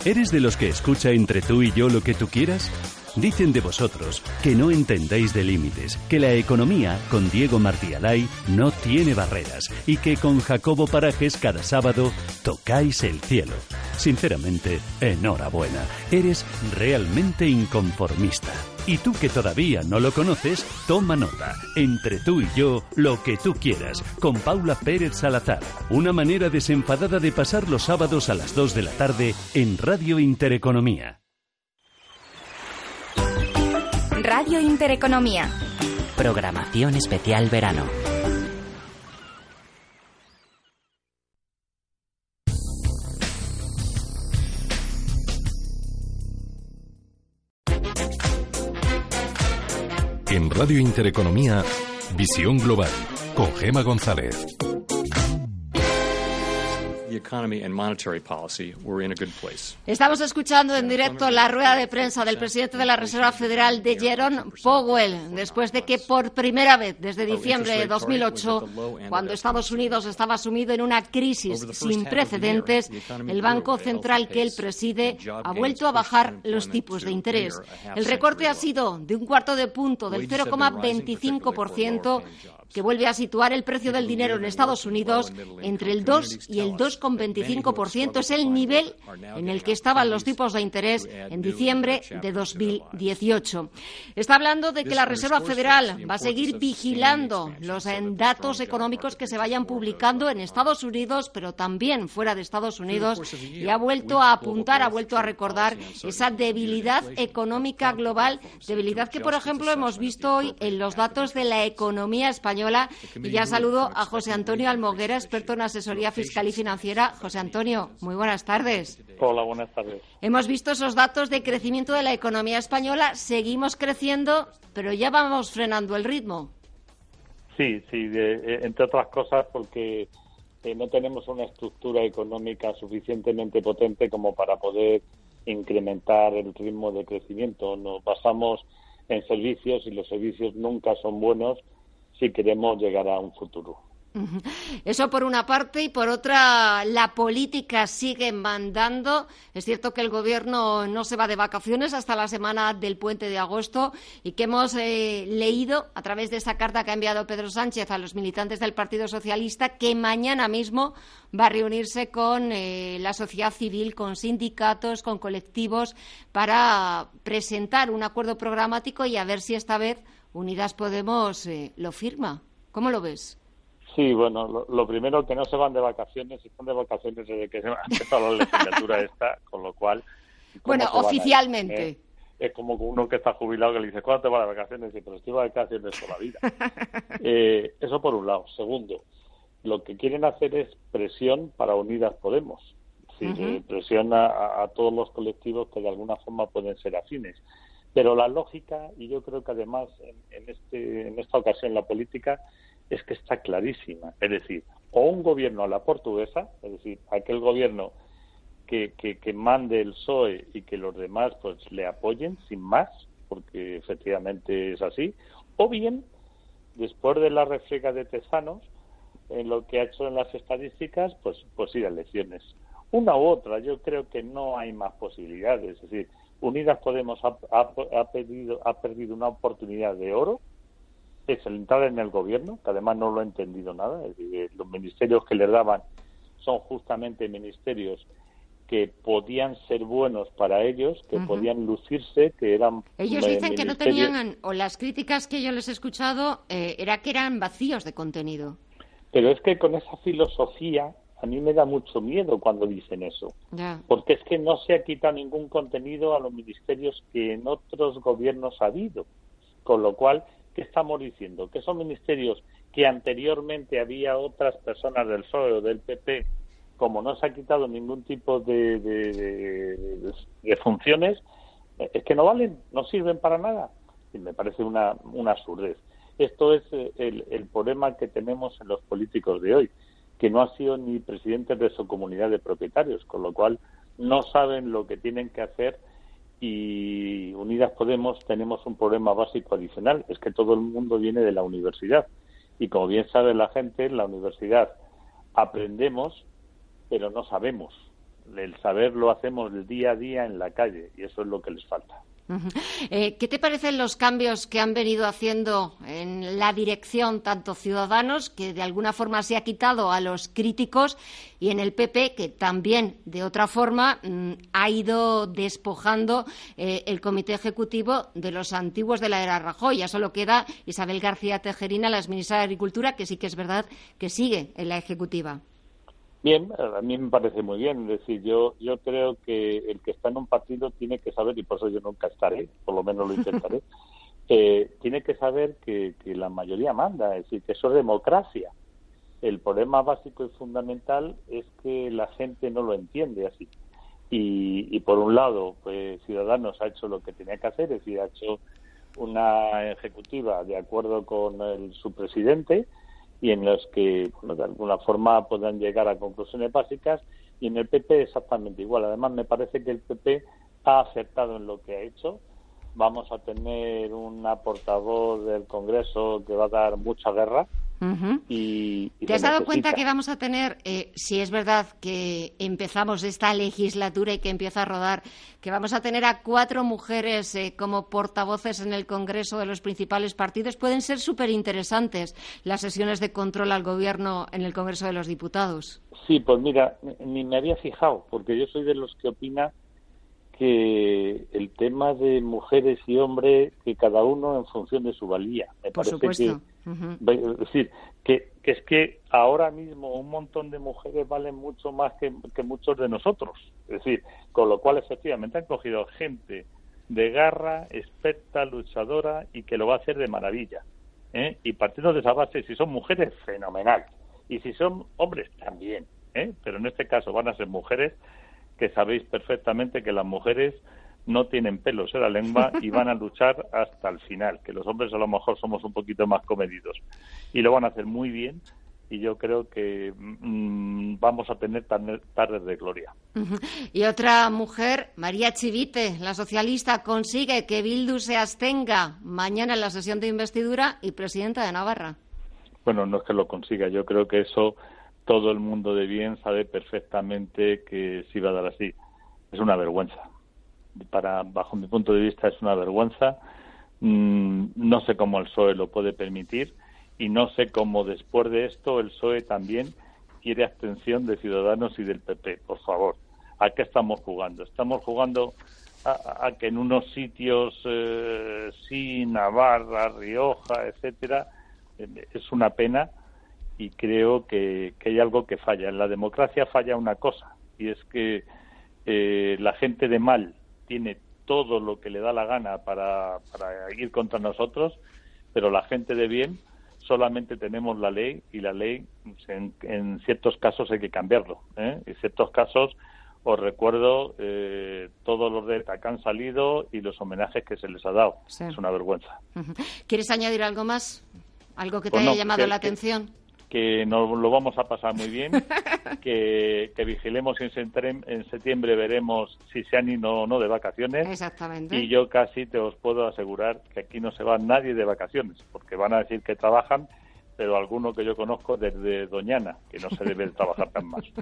[SPEAKER 17] ¿Eres de los que escucha entre tú y yo lo que tú quieras? Dicen de vosotros que no entendéis de límites, que la economía con Diego Martí Alay no tiene barreras y que con Jacobo Parajes cada sábado tocáis el cielo. Sinceramente, enhorabuena, eres realmente inconformista. Y tú que todavía no lo conoces, toma nota. Entre tú y yo, lo que tú quieras, con Paula Pérez Salazar. Una manera desenfadada de pasar los sábados a las 2 de la tarde en Radio Intereconomía.
[SPEAKER 23] Radio Intereconomía.
[SPEAKER 22] Programación especial verano.
[SPEAKER 2] En Radio Intereconomía, Visión Global, con Gema González.
[SPEAKER 1] Estamos escuchando en directo la rueda de prensa del presidente de la Reserva Federal de Jerome Powell, después de que por primera vez desde diciembre de 2008, cuando Estados Unidos estaba sumido en una crisis sin precedentes, el Banco Central que él preside ha vuelto a bajar los tipos de interés. El recorte ha sido de un cuarto de punto, del 0,25%, que vuelve a situar el precio del dinero en Estados Unidos entre el 2 y el 2,25%. Es el nivel en el que estaban los tipos de interés en diciembre de 2018. Está hablando de que la Reserva Federal va a seguir vigilando los datos económicos que se vayan publicando en Estados Unidos, pero también fuera de Estados Unidos, y ha vuelto a apuntar, ha vuelto a recordar esa debilidad económica global, debilidad que, por ejemplo, hemos visto hoy en los datos de la economía española y ya saludo a José Antonio Almoguera, experto en asesoría fiscal y financiera. José Antonio, muy buenas tardes.
[SPEAKER 24] Hola, buenas tardes.
[SPEAKER 1] Hemos visto esos datos de crecimiento de la economía española. Seguimos creciendo, pero ya vamos frenando el ritmo.
[SPEAKER 24] Sí, sí, eh, entre otras cosas porque eh, no tenemos una estructura económica suficientemente potente como para poder incrementar el ritmo de crecimiento. Nos basamos en servicios y los servicios nunca son buenos si queremos llegar a un futuro.
[SPEAKER 1] Eso por una parte y por otra la política sigue mandando. Es cierto que el gobierno no se va de vacaciones hasta la semana del puente de agosto y que hemos eh, leído a través de esa carta que ha enviado Pedro Sánchez a los militantes del Partido Socialista que mañana mismo va a reunirse con eh, la sociedad civil, con sindicatos, con colectivos para presentar un acuerdo programático y a ver si esta vez Unidas Podemos eh, lo firma. ¿Cómo lo ves?
[SPEAKER 24] Sí, bueno, lo, primero que no se van de vacaciones, están de vacaciones desde que se ha empezado la legislatura esta, con lo cual...
[SPEAKER 1] Bueno, oficialmente.
[SPEAKER 24] Eh, es como uno que está jubilado que le dice, ¿cuándo te vas de vacaciones? Y pero estoy de vacaciones toda la vida. Eh, eso por un lado. Segundo, lo que quieren hacer es presión para Unidas Podemos. Sí, presión a, todos los colectivos que de alguna forma pueden ser afines. Pero la lógica, y yo creo que además en, este, en esta ocasión la política, es que está clarísima. Es decir, o un gobierno a la portuguesa, es decir, aquel gobierno que, que, mande el PSOE y que los demás pues le apoyen sin más, porque efectivamente es así, o bien, después de la refriega de Tesanos, en lo que ha hecho en las estadísticas, pues, pues ir a elecciones. una u otra. Yo creo que no hay más posibilidades. Es decir, Unidas Podemos ha, ha, perdido, ha perdido una oportunidad de oro, es el entrar en el gobierno, que además no lo ha entendido nada. Es decir, los ministerios que le daban son justamente ministerios que podían ser buenos para ellos, que podían lucirse, que eran...
[SPEAKER 1] Ellos dicen que no tenían, o las críticas que yo les he escuchado, eh, era que eran vacíos de contenido.
[SPEAKER 24] Pero es que con esa filosofía a mí me da mucho miedo cuando dicen eso, porque es que no se ha quitado ningún contenido a los ministerios que en otros gobiernos ha habido, con lo cual, ¿qué estamos diciendo? Que son ministerios que anteriormente había otras personas del PSOE o del PP como no se ha quitado ningún tipo de, de, funciones, eh, es que no valen, no sirven para nada. Y me parece una, una absurdez. Esto es eh, el, el, problema que tenemos en los políticos de hoy, que no han sido ni presidentes de su comunidad de propietarios, con lo cual no saben lo que tienen que hacer y Unidas Podemos tenemos un problema básico adicional, es que todo el mundo viene de la universidad y como bien sabe la gente, en la universidad aprendemos pero no sabemos. El saber lo hacemos el día a día en la calle y eso es lo que les falta.
[SPEAKER 1] Eh, ¿Qué te parecen los cambios que han venido haciendo en la dirección tanto Ciudadanos, que de alguna forma se ha quitado a los críticos, y en el PP, que también de otra forma mm, ha ido despojando eh, el comité ejecutivo de los antiguos de la era Rajoy? Ya solo queda Isabel García Tejerina, la ministra de Agricultura, que sí que es verdad que sigue en la ejecutiva.
[SPEAKER 24] Bien, a mí me parece muy bien. Es decir, yo, yo creo que el que está en un partido tiene que saber, y por eso yo nunca estaré, por lo menos lo intentaré, eh, tiene que saber que, la mayoría manda, es decir, que eso es democracia. El problema básico y fundamental es que la gente no lo entiende así. Y, por un lado, pues Ciudadanos ha hecho lo que tenía que hacer, es decir, ha hecho una ejecutiva de acuerdo con el, su presidente, y en los que de alguna forma puedan llegar a conclusiones básicas y en el PP exactamente igual. Además me parece que el PP ha acertado en lo que ha hecho. Vamos a tener una portavoz del Congreso que va a dar mucha guerra y,
[SPEAKER 1] ¿Te has dado cuenta que vamos a tener, eh, si es verdad que empezamos esta legislatura y que empieza a rodar, que vamos a tener a cuatro mujeres eh, como portavoces en el Congreso de los principales partidos? Pueden ser súper interesantes las sesiones de control al Gobierno en el Congreso de los Diputados.
[SPEAKER 24] Sí, pues mira, ni me había fijado, porque yo soy de los que opina que el tema de mujeres y hombres, que cada uno en función de su valía. Me
[SPEAKER 1] Por supuesto.
[SPEAKER 24] Es decir, que, es que ahora mismo un montón de mujeres valen mucho más que, muchos de nosotros. Es decir, con lo cual efectivamente han cogido gente de garra, experta, luchadora y que lo va a hacer de maravilla. ¿eh? Y partiendo de esa base, si son mujeres, fenomenal. Y si son hombres, también. ¿eh? Pero en este caso van a ser mujeres que sabéis perfectamente que las mujeres no tienen pelos en la lengua y van a luchar hasta el final, que los hombres a lo mejor somos un poquito más comedidos. Y lo van a hacer muy bien y yo creo que mm, vamos a tener tardes de gloria.
[SPEAKER 1] Y otra mujer, María Chivite, la socialista, consigue que Bildu se abstenga mañana en la sesión de investidura y presidenta de Navarra.
[SPEAKER 24] Bueno, no es que lo consiga, yo creo que eso todo el mundo de bien sabe perfectamente que se iba a dar así. Es una vergüenza. Para, bajo mi punto de vista, es una vergüenza. Mm, no sé cómo el PSOE lo puede permitir y no sé cómo después de esto el PSOE también quiere abstención de Ciudadanos y del PP. Por favor, ¿a qué estamos jugando? Estamos jugando a, que en unos sitios eh, sí, Navarra, Rioja, etcétera, eh, es una pena y creo que, hay algo que falla. En la democracia falla una cosa y es que eh, la gente de mal tiene todo lo que le da la gana para, para ir contra nosotros, pero la gente de bien solamente tenemos la ley y la ley en, ciertos casos hay que cambiarlo. ¿eh? En ciertos casos os recuerdo eh, todos los de que han salido y los homenajes que se les ha dado. Es una vergüenza.
[SPEAKER 1] ¿Quieres añadir algo más? ¿Algo que te pues haya llamado la atención?
[SPEAKER 24] que nos lo vamos a pasar muy bien, que, vigilemos y en septiembre, veremos si se han ido o no de vacaciones.
[SPEAKER 1] Exactamente.
[SPEAKER 24] Y yo casi te os puedo asegurar que aquí no se va nadie de vacaciones, porque van a decir que trabajan, pero alguno que yo conozco desde Doñana, que no se debe trabajar tan mal.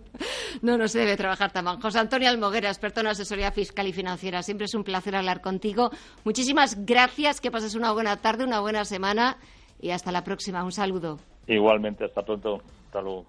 [SPEAKER 1] No, no se debe trabajar tan mal. José Antonio Almoguera, experto en asesoría fiscal y financiera. Siempre es un placer hablar contigo. Muchísimas gracias, que pases una buena tarde, una buena semana y hasta la próxima. Un saludo.
[SPEAKER 24] Igualmente, hasta pronto. Hasta luego.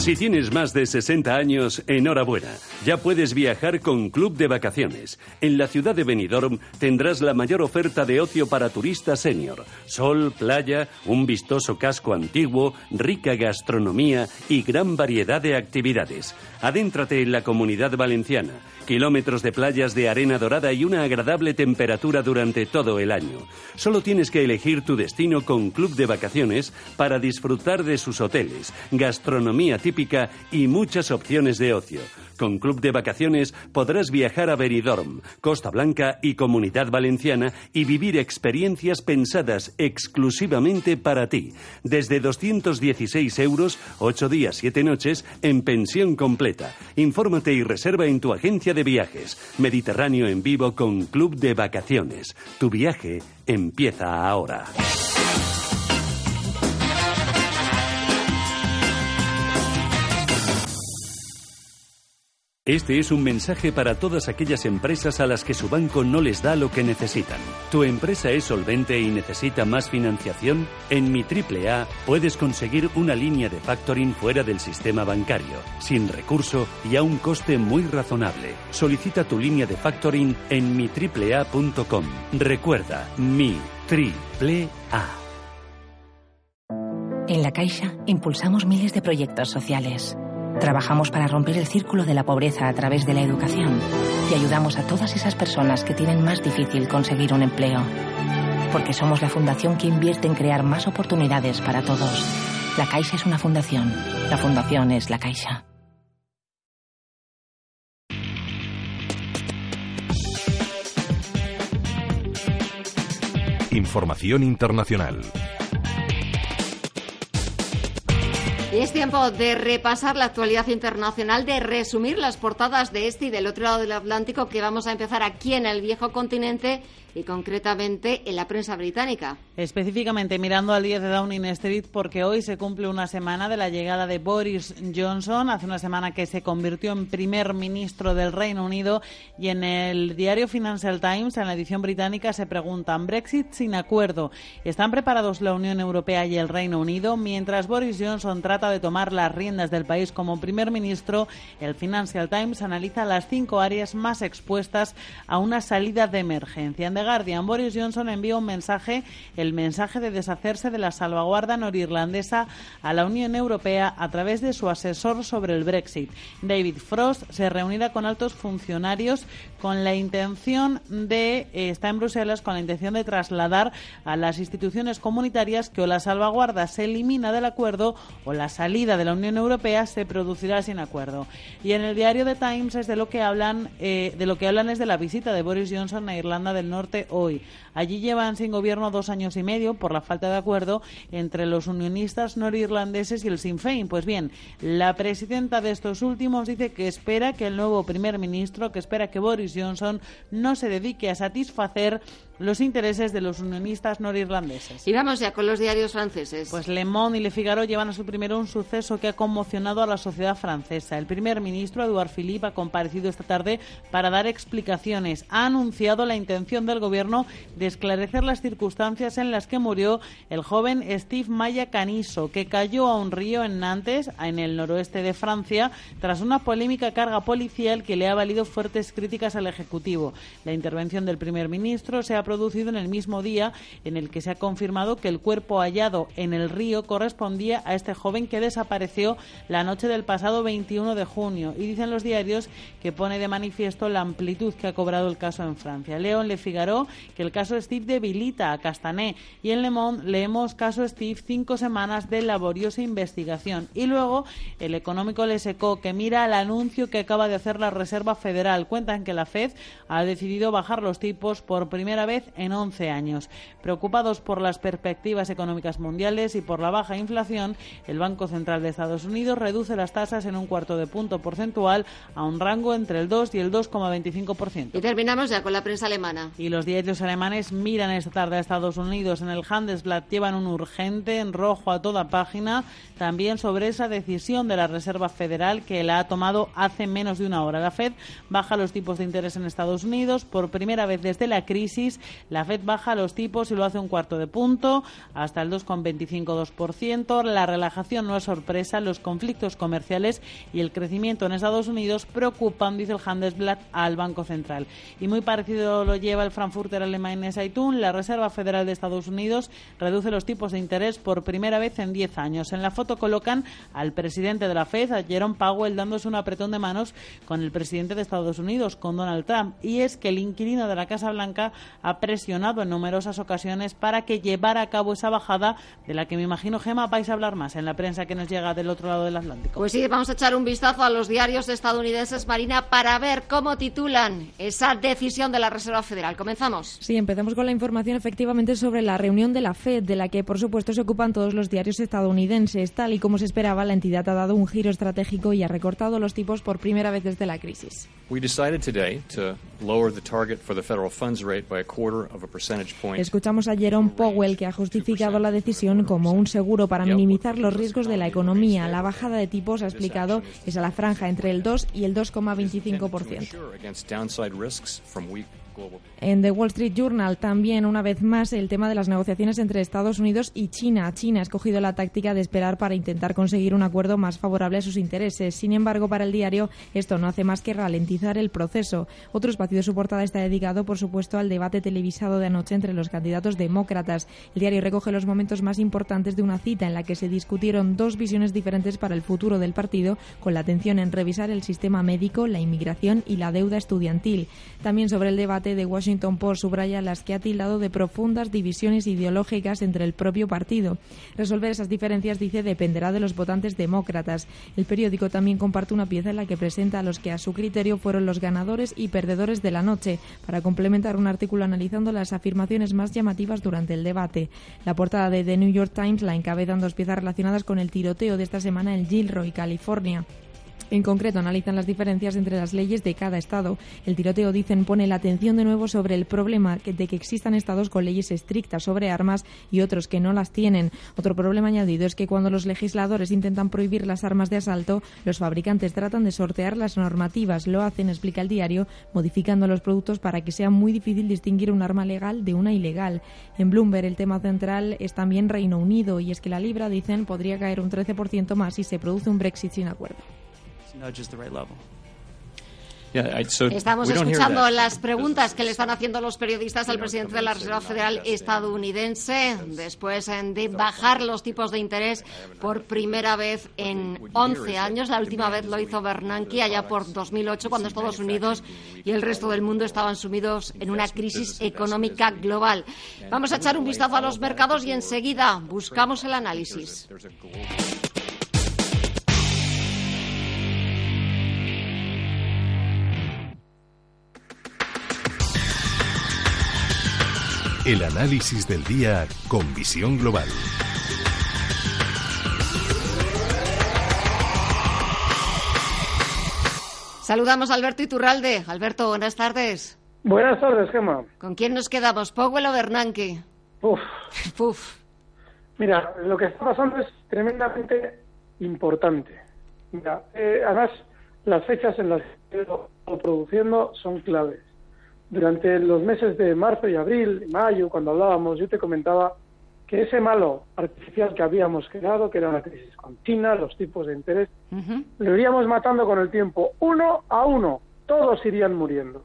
[SPEAKER 17] Si tienes más de 60 años, enhorabuena. Ya puedes viajar con Club de Vacaciones. En la ciudad de Benidorm tendrás la mayor oferta de ocio para turistas senior. Sol, playa, un vistoso casco antiguo, rica gastronomía y gran variedad de actividades. Adéntrate en la comunidad valenciana kilómetros de playas de arena dorada y una agradable temperatura durante todo el año. Solo tienes que elegir tu destino con Club de Vacaciones para disfrutar de sus hoteles, gastronomía típica y muchas opciones de ocio. Con Club de Vacaciones podrás viajar a Benidorm, Costa Blanca y Comunidad Valenciana y vivir experiencias pensadas exclusivamente para ti. Desde 216 euros, 8 días, 7 noches, en pensión completa. Infórmate y reserva en tu agencia de viajes. Mediterráneo en vivo con Club de Vacaciones. Tu viaje empieza ahora. Este es un mensaje para todas aquellas empresas a las que su banco no les da lo que necesitan. ¿Tu empresa es solvente y necesita más financiación? En mi AAA puedes conseguir una línea de factoring fuera del sistema bancario, sin recurso y a un coste muy razonable. Solicita tu línea de factoring en mi mitriplea.com. Recuerda, mi triple A.
[SPEAKER 25] En La Caixa impulsamos miles de proyectos sociales Trabajamos para romper el círculo de la pobreza a través de la educación y ayudamos a todas esas personas que tienen más difícil conseguir un empleo. Porque somos la fundación que invierte en crear más oportunidades para todos. La Caixa es una fundación. La fundación es la Caixa.
[SPEAKER 2] Información internacional.
[SPEAKER 1] Es tiempo de repasar la actualidad internacional, de resumir las portadas de este y del otro lado del Atlántico que vamos a empezar aquí en el viejo continente y concretamente en la prensa británica.
[SPEAKER 4] Específicamente mirando al 10 de Downing Street porque hoy se cumple una semana de la llegada de Boris Johnson, hace una semana que se convirtió en primer ministro del Reino Unido y en el diario Financial Times, en la edición británica, se preguntan Brexit sin acuerdo. ¿Están preparados la Unión Europea y el Reino Unido? Mientras Boris Johnson trata de tomar las riendas del país como primer ministro, el Financial Times analiza las cinco áreas más expuestas a una salida de emergencia. Guardian, Boris Johnson envía un mensaje, el mensaje de deshacerse de la salvaguarda norirlandesa a la Unión Europea a través de su asesor sobre el Brexit. David Frost se reunirá con altos funcionarios con la intención de, eh, está en Bruselas, con la intención de trasladar a las instituciones comunitarias que o la salvaguarda se elimina del acuerdo o la salida de la Unión Europea se producirá sin acuerdo. Y en el diario The Times es de lo que hablan, eh, de lo que hablan es de la visita de Boris Johnson a Irlanda del Norte hoy. Allí llevan sin gobierno dos años y medio por la falta de acuerdo entre los unionistas norirlandeses y el Sinn Féin. Pues bien, la presidenta de estos últimos dice que espera que el nuevo primer ministro, que espera que Boris Johnson no se dedique a satisfacer los intereses de los unionistas norirlandeses.
[SPEAKER 1] Y vamos ya con los diarios franceses.
[SPEAKER 4] Pues Le Monde y Le Figaro llevan a su primero un suceso que ha conmocionado a la sociedad francesa. El primer ministro, Edouard Philippe, ha comparecido esta tarde para dar explicaciones. Ha anunciado la intención del gobierno de esclarecer las circunstancias en las que murió el joven Steve Maya Caniso, que cayó a un río en Nantes, en el noroeste de Francia, tras una polémica carga policial que le ha valido fuertes críticas al Ejecutivo. La intervención del primer ministro se ha producido en el mismo día en el que se ha confirmado que el cuerpo hallado en el río correspondía a este joven que desapareció la noche del pasado 21 de junio. Y dicen los diarios que pone de manifiesto la amplitud que ha cobrado el caso en Francia. León Le Figaro que el caso Steve debilita a Castané y en Le Monde leemos caso Steve cinco semanas de laboriosa investigación. Y luego el económico Le Secó que mira al anuncio que acaba de hacer la Reserva Federal. Cuentan que la Fed ha decidido bajar los tipos por primera vez vez en 11 años. Preocupados por las perspectivas económicas mundiales y por la baja inflación, el Banco Central de Estados Unidos reduce las tasas en un cuarto de punto porcentual a un rango entre el 2 y el 2,25%.
[SPEAKER 1] Y terminamos ya con la prensa alemana.
[SPEAKER 4] Y los diarios alemanes miran esta tarde a Estados Unidos. En el Handelsblatt llevan un urgente en rojo a toda página también sobre esa decisión de la Reserva Federal que la ha tomado hace menos de una hora. La Fed baja los tipos de interés en Estados Unidos por primera vez desde la crisis. La Fed baja los tipos y lo hace un cuarto de punto hasta el 2,25-2%. La relajación no es sorpresa. Los conflictos comerciales y el crecimiento en Estados Unidos preocupan, dice el Handelsblatt, al Banco Central. Y muy parecido lo lleva el Frankfurter Allgemeine Zeitung. La Reserva Federal de Estados Unidos reduce los tipos de interés por primera vez en 10 años. En la foto colocan al presidente de la Fed, a Jerome Powell, dándose un apretón de manos con el presidente de Estados Unidos, con Donald Trump. Y es que el inquilino de la Casa Blanca ha presionado en numerosas ocasiones para que llevara a cabo esa bajada de la que me imagino, Gema, vais a hablar más en la prensa que nos llega del otro lado del Atlántico.
[SPEAKER 1] Pues sí, vamos a echar un vistazo a los diarios estadounidenses, Marina, para ver cómo titulan esa decisión de la Reserva Federal. Comenzamos.
[SPEAKER 7] Sí, empezamos con la información efectivamente sobre la reunión de la Fed, de la que por supuesto se ocupan todos los diarios estadounidenses. Tal y como se esperaba, la entidad ha dado un giro estratégico y ha recortado los tipos por primera vez desde la crisis. Escuchamos a Jerome Powell que ha justificado la decisión como un seguro para minimizar los riesgos de la economía. La bajada de tipos, ha explicado, es a la franja entre el 2 y el 2,25%. En The Wall Street Journal también, una vez más, el tema de las negociaciones entre Estados Unidos y China. China ha escogido la táctica de esperar para intentar conseguir un acuerdo más favorable a sus intereses. Sin embargo, para el diario, esto no hace más que ralentizar el proceso. Otro espacio de su portada está dedicado, por supuesto, al debate televisado de anoche entre los candidatos demócratas. El diario recoge los momentos más importantes de una cita en la que se discutieron dos visiones diferentes para el futuro del partido, con la atención en revisar el sistema médico, la inmigración y la deuda estudiantil. También sobre el debate de Washington Post subraya las que ha tildado de profundas divisiones ideológicas entre el propio partido. Resolver esas diferencias, dice, dependerá de los votantes demócratas. El periódico también comparte una pieza en la que presenta a los que a su criterio fueron los ganadores y perdedores de la noche, para complementar un artículo analizando las afirmaciones más llamativas durante el debate. La portada de The New York Times la encabezan dos piezas relacionadas con el tiroteo de esta semana en Gilroy, California. En concreto, analizan las diferencias entre las leyes de cada estado. El tiroteo, dicen, pone la atención de nuevo sobre el problema de que existan estados con leyes estrictas sobre armas y otros que no las tienen. Otro problema añadido es que cuando los legisladores intentan prohibir las armas de asalto, los fabricantes tratan de sortear las normativas. Lo hacen, explica el diario, modificando los productos para que sea muy difícil distinguir un arma legal de una ilegal. En Bloomberg, el tema central es también Reino Unido y es que la libra, dicen, podría caer un 13% más si se produce un Brexit sin acuerdo.
[SPEAKER 1] Estamos escuchando las preguntas que le están haciendo los periodistas al presidente de la Reserva Federal estadounidense después de bajar los tipos de interés por primera vez en 11 años. La última vez lo hizo Bernanke allá por 2008 cuando Estados Unidos y el resto del mundo estaban sumidos en una crisis económica global. Vamos a echar un vistazo a los mercados y enseguida buscamos el análisis.
[SPEAKER 2] El análisis del día con visión global.
[SPEAKER 1] Saludamos a Alberto Iturralde. Alberto, buenas tardes.
[SPEAKER 26] Buenas tardes, Gemma.
[SPEAKER 1] ¿Con quién nos quedamos? ¿Powell o Bernanke?
[SPEAKER 26] Uf.
[SPEAKER 1] Uf.
[SPEAKER 26] Mira, lo que está pasando es tremendamente importante. Mira, eh, además, las fechas en las que lo produciendo son claves. Durante los meses de marzo y abril, mayo, cuando hablábamos, yo te comentaba que ese malo artificial que habíamos creado, que era una crisis con China, los tipos de interés, lo iríamos matando con el tiempo, uno a uno, todos irían muriendo.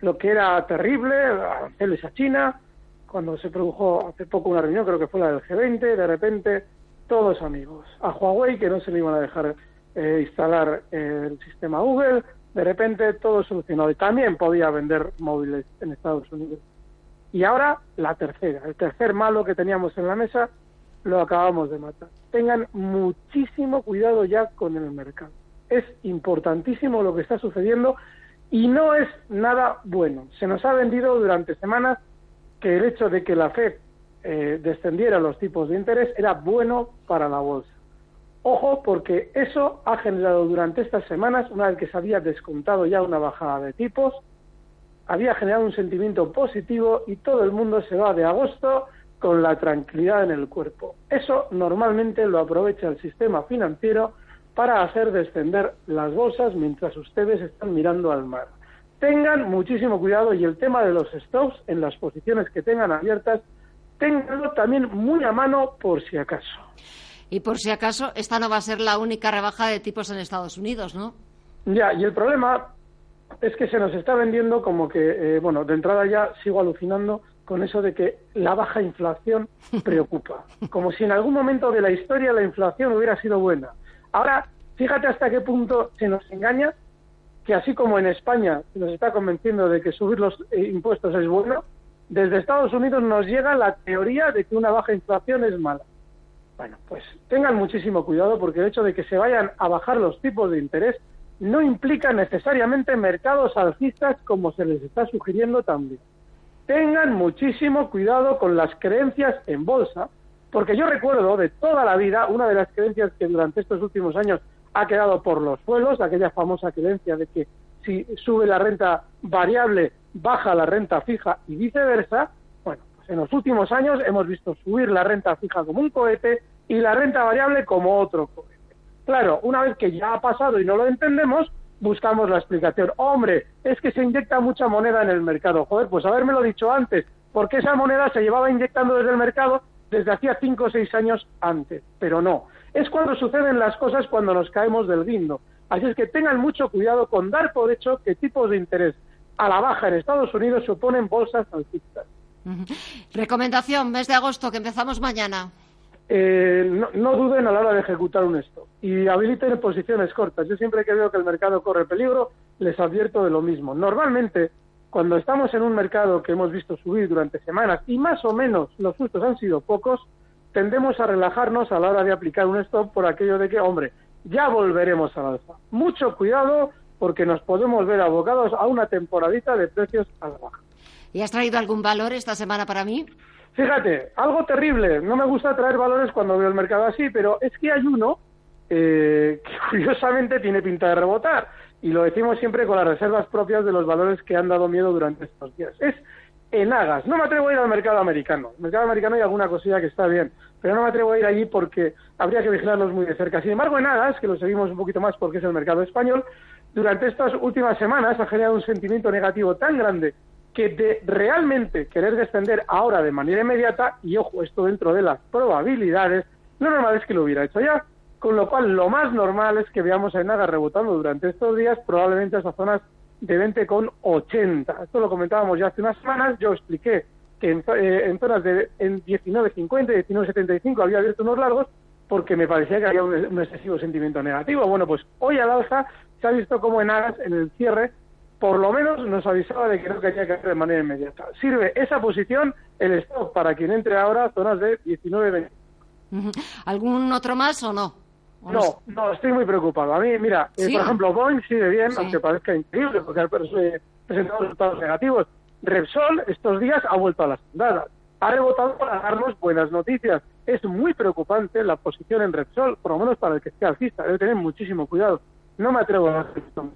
[SPEAKER 26] Lo que era terrible, aranceles a China, cuando se produjo hace poco una reunión, creo que fue la del G20, de repente todos amigos. A Huawei, que no se le iban a dejar eh, instalar el sistema Google, de repente todo solucionado. Y también podía vender móviles en Estados Unidos. Y ahora la tercera, el tercer malo que teníamos en la mesa, lo acabamos de matar. Tengan muchísimo cuidado ya con el mercado. Es importantísimo lo que está sucediendo y no es nada bueno. Se nos ha vendido durante semanas que el hecho de que la Fed eh, descendiera los tipos de interés era bueno para la bolsa. Ojo, porque eso ha generado durante estas semanas, una vez que se había descontado ya una bajada de tipos, había generado un sentimiento positivo y todo el mundo se va de agosto con la tranquilidad en el cuerpo. Eso normalmente lo aprovecha el sistema financiero para hacer descender las bolsas mientras ustedes están mirando al mar. Tengan muchísimo cuidado y el tema de los stops en las posiciones que tengan abiertas, ténganlo también muy a mano por si acaso.
[SPEAKER 1] Y por si acaso, esta no va a ser la única rebaja de tipos en Estados Unidos, ¿no?
[SPEAKER 26] Ya, y el problema es que se nos está vendiendo como que, eh, bueno, de entrada ya sigo alucinando con eso de que la baja inflación preocupa, como si en algún momento de la historia la inflación hubiera sido buena. Ahora, fíjate hasta qué punto se nos engaña que así como en España nos está convenciendo de que subir los eh, impuestos es bueno, desde Estados Unidos nos llega la teoría de que una baja inflación es mala. Bueno, pues tengan muchísimo cuidado porque el hecho de que se vayan a bajar los tipos de interés no implica necesariamente mercados alcistas como se les está sugiriendo también. Tengan muchísimo cuidado con las creencias en bolsa, porque yo recuerdo de toda la vida una de las creencias que durante estos últimos años ha quedado por los suelos, aquella famosa creencia de que si sube la renta variable, baja la renta fija y viceversa. Bueno, pues en los últimos años hemos visto subir la renta fija como un cohete y la renta variable como otro cohete. Claro, una vez que ya ha pasado y no lo entendemos, buscamos la explicación. Hombre, es que se inyecta mucha moneda en el mercado. Joder, pues lo dicho antes, porque esa moneda se llevaba inyectando desde el mercado desde hacía cinco o seis años antes. Pero no, es cuando suceden las cosas cuando nos caemos del guindo. Así es que tengan mucho cuidado con dar por hecho que tipos de interés a la baja en Estados Unidos suponen bolsas alcistas.
[SPEAKER 1] Recomendación, mes de agosto, que empezamos mañana.
[SPEAKER 26] Eh, no, duden a la hora de ejecutar un stop y habiliten posiciones cortas. Yo siempre que veo que el mercado corre peligro, les advierto de lo mismo. Normalmente, cuando estamos en un mercado que hemos visto subir durante semanas y más o menos los sustos han sido pocos, tendemos a relajarnos a la hora de aplicar un stop por aquello de que, hombre, ya volveremos al alza. Mucho cuidado porque nos podemos ver abocados a una temporadita de precios a la baja.
[SPEAKER 1] ¿Y has traído algún valor esta semana para mí?
[SPEAKER 26] Fíjate, algo terrible. No me gusta traer valores cuando veo el mercado así, pero es que hay uno eh, que curiosamente tiene pinta de rebotar. Y lo decimos siempre con las reservas propias de los valores que han dado miedo durante estos días. Es Enagas. No me atrevo a ir al mercado americano. El mercado americano hay alguna cosilla que está bien, pero no me atrevo a ir allí porque habría que vigilarlos muy de cerca. Sin embargo, Enagas, que lo seguimos un poquito más porque es el mercado español, durante estas últimas semanas ha generado un sentimiento negativo tan grande que de realmente querer descender ahora de manera inmediata, y ojo, esto dentro de las probabilidades, lo normal es que lo hubiera hecho ya. Con lo cual, lo más normal es que veamos a Enaga rebotando durante estos días, probablemente esas zonas de 20 con 80. Esto lo comentábamos ya hace unas semanas. Yo expliqué que en, eh, zonas de en 19.50 y 19.75 había abierto unos largos porque me parecía que había un, excesivo sentimiento negativo. Bueno, pues hoy al alza se ha visto como en Aras, en el cierre, por lo menos nos avisaba de que no quería caer de manera inmediata. Sirve esa posición, el stop, para quien entre ahora a zonas de 19
[SPEAKER 1] ¿Algún otro más o no?
[SPEAKER 26] No, no, estoy muy preocupado. A mí, mira, eh, por ejemplo, Boeing sigue bien, aunque parezca increíble, porque ha presentado resultados negativos. Repsol estos días ha vuelto a las andadas. Ha rebotado para darnos buenas noticias. Es muy preocupante la posición en Repsol, por lo menos para el que esté alcista. Debe tener muchísimo cuidado. No me atrevo a hacer esto.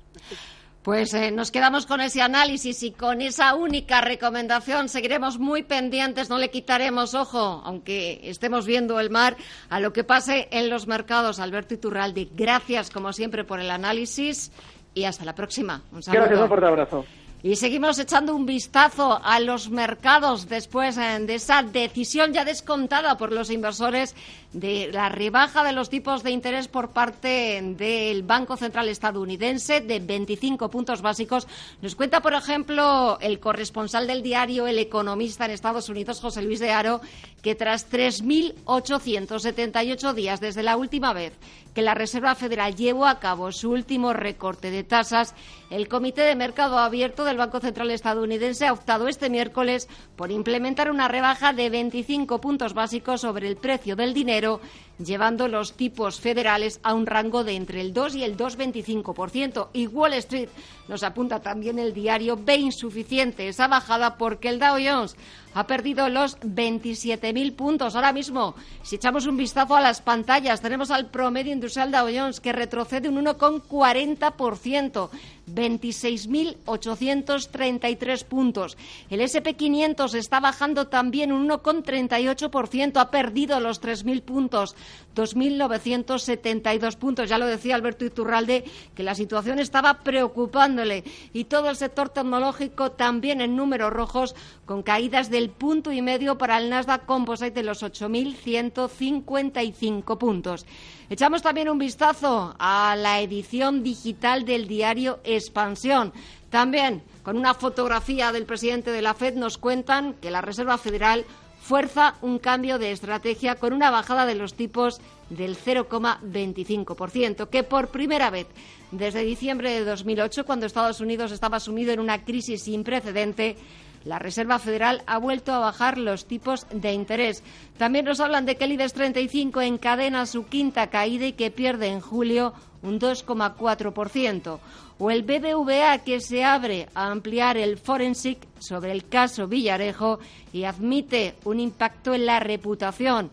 [SPEAKER 1] Pues eh, nos quedamos con ese análisis y con esa única recomendación. Seguiremos muy pendientes, no le quitaremos ojo, aunque estemos viendo el mar, a lo que pase en los mercados. Alberto Iturralde, gracias como siempre por el análisis y hasta la próxima.
[SPEAKER 26] Un saludo. Gracias, un fuerte abrazo.
[SPEAKER 1] Y seguimos echando un vistazo a los mercados después eh, de esa decisión ya descontada por los inversores de la rebaja de los tipos de interés por parte del Banco Central estadounidense de 25 puntos básicos. Nos cuenta, por ejemplo, el corresponsal del diario El Economista en Estados Unidos, José Luis de Aro, que tras 3.878 días desde la última vez que la Reserva Federal llevó a cabo su último recorte de tasas, el Comité de Mercado Abierto del Banco Central estadounidense ha optado este miércoles por implementar una rebaja de 25 puntos básicos sobre el precio del dinero, llevando los tipos federales a un rango de entre el 2 y el 2,25%. Y Wall Street, nos apunta también el diario, ve insuficiente esa bajada porque el Dow Jones ha perdido los 27.000 puntos. Ahora mismo, si echamos un vistazo a las pantallas, tenemos al promedio industrial de Jones que retrocede un 1,40%. 26.833 puntos. El SP500 está bajando también un 1,38%, ha perdido los 3.000 puntos, 2.972 puntos. Ya lo decía Alberto Iturralde, que la situación estaba preocupándole. Y todo el sector tecnológico también en números rojos, con caídas del punto y medio para el Nasdaq Composite de los 8.155 puntos. Echamos también un vistazo a la edición digital del diario Expansión. También con una fotografía del presidente de la Fed nos cuentan que la Reserva Federal fuerza un cambio de estrategia con una bajada de los tipos del 0,25%, que por primera vez desde diciembre de 2008, cuando Estados Unidos estaba sumido en una crisis sin precedente, la Reserva Federal ha vuelto a bajar los tipos de interés. También nos hablan de que el IBEX 35 encadena su quinta caída y que pierde en julio un 2,4%. O el BBVA que se abre a ampliar el forensic sobre el caso Villarejo y admite un impacto en la reputación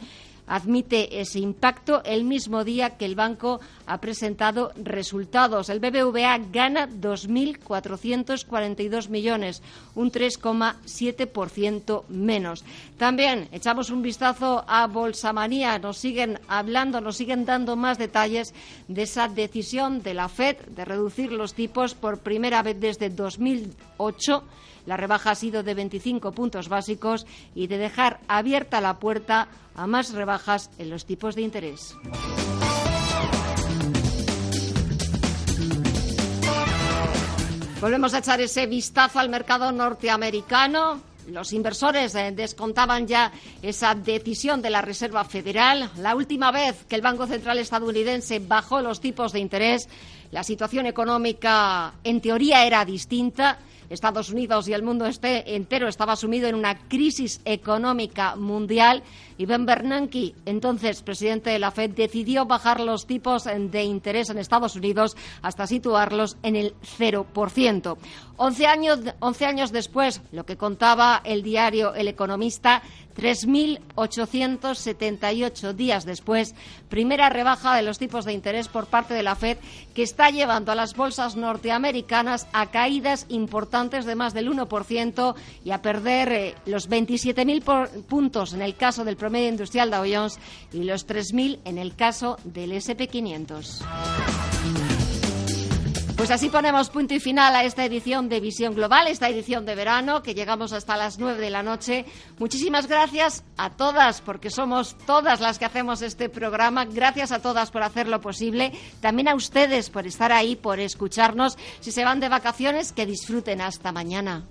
[SPEAKER 1] admite ese impacto el mismo día que el banco ha presentado resultados. El BBVA gana 2.442 millones, un 3,7% menos. También echamos un vistazo a Bolsamanía. Nos siguen hablando, nos siguen dando más detalles de esa decisión de la FED de reducir los tipos por primera vez desde 2008 la rebaja ha sido de 25 puntos básicos y de dejar abierta la puerta a más rebajas en los tipos de interés. Volvemos a echar ese vistazo al mercado norteamericano. Los inversores eh, descontaban ya esa decisión de la Reserva Federal. La última vez que el Banco Central estadounidense bajó los tipos de interés, la situación económica en teoría era distinta Estados Unidos y el mundo este entero estaba sumido en una crisis económica mundial Ben Bernanke, entonces presidente de la Fed, decidió bajar los tipos de interés en Estados Unidos hasta situarlos en el 0%. Once años, once años después, lo que contaba el diario El Economista, 3.878 días después, primera rebaja de los tipos de interés por parte de la Fed que está llevando a las bolsas norteamericanas a caídas importantes de más del 1% y a perder eh, los 27.000 puntos en el caso del promedio industrial Dow Jones y los 3.000 en el caso del SP500. Pues así ponemos punto y final a esta edición de Visión Global, esta edición de verano, que llegamos hasta las nueve de la noche. Muchísimas gracias a todas, porque somos todas las que hacemos este programa. Gracias a todas por hacerlo posible. También a ustedes por estar ahí, por escucharnos. Si se van de vacaciones, que disfruten hasta mañana.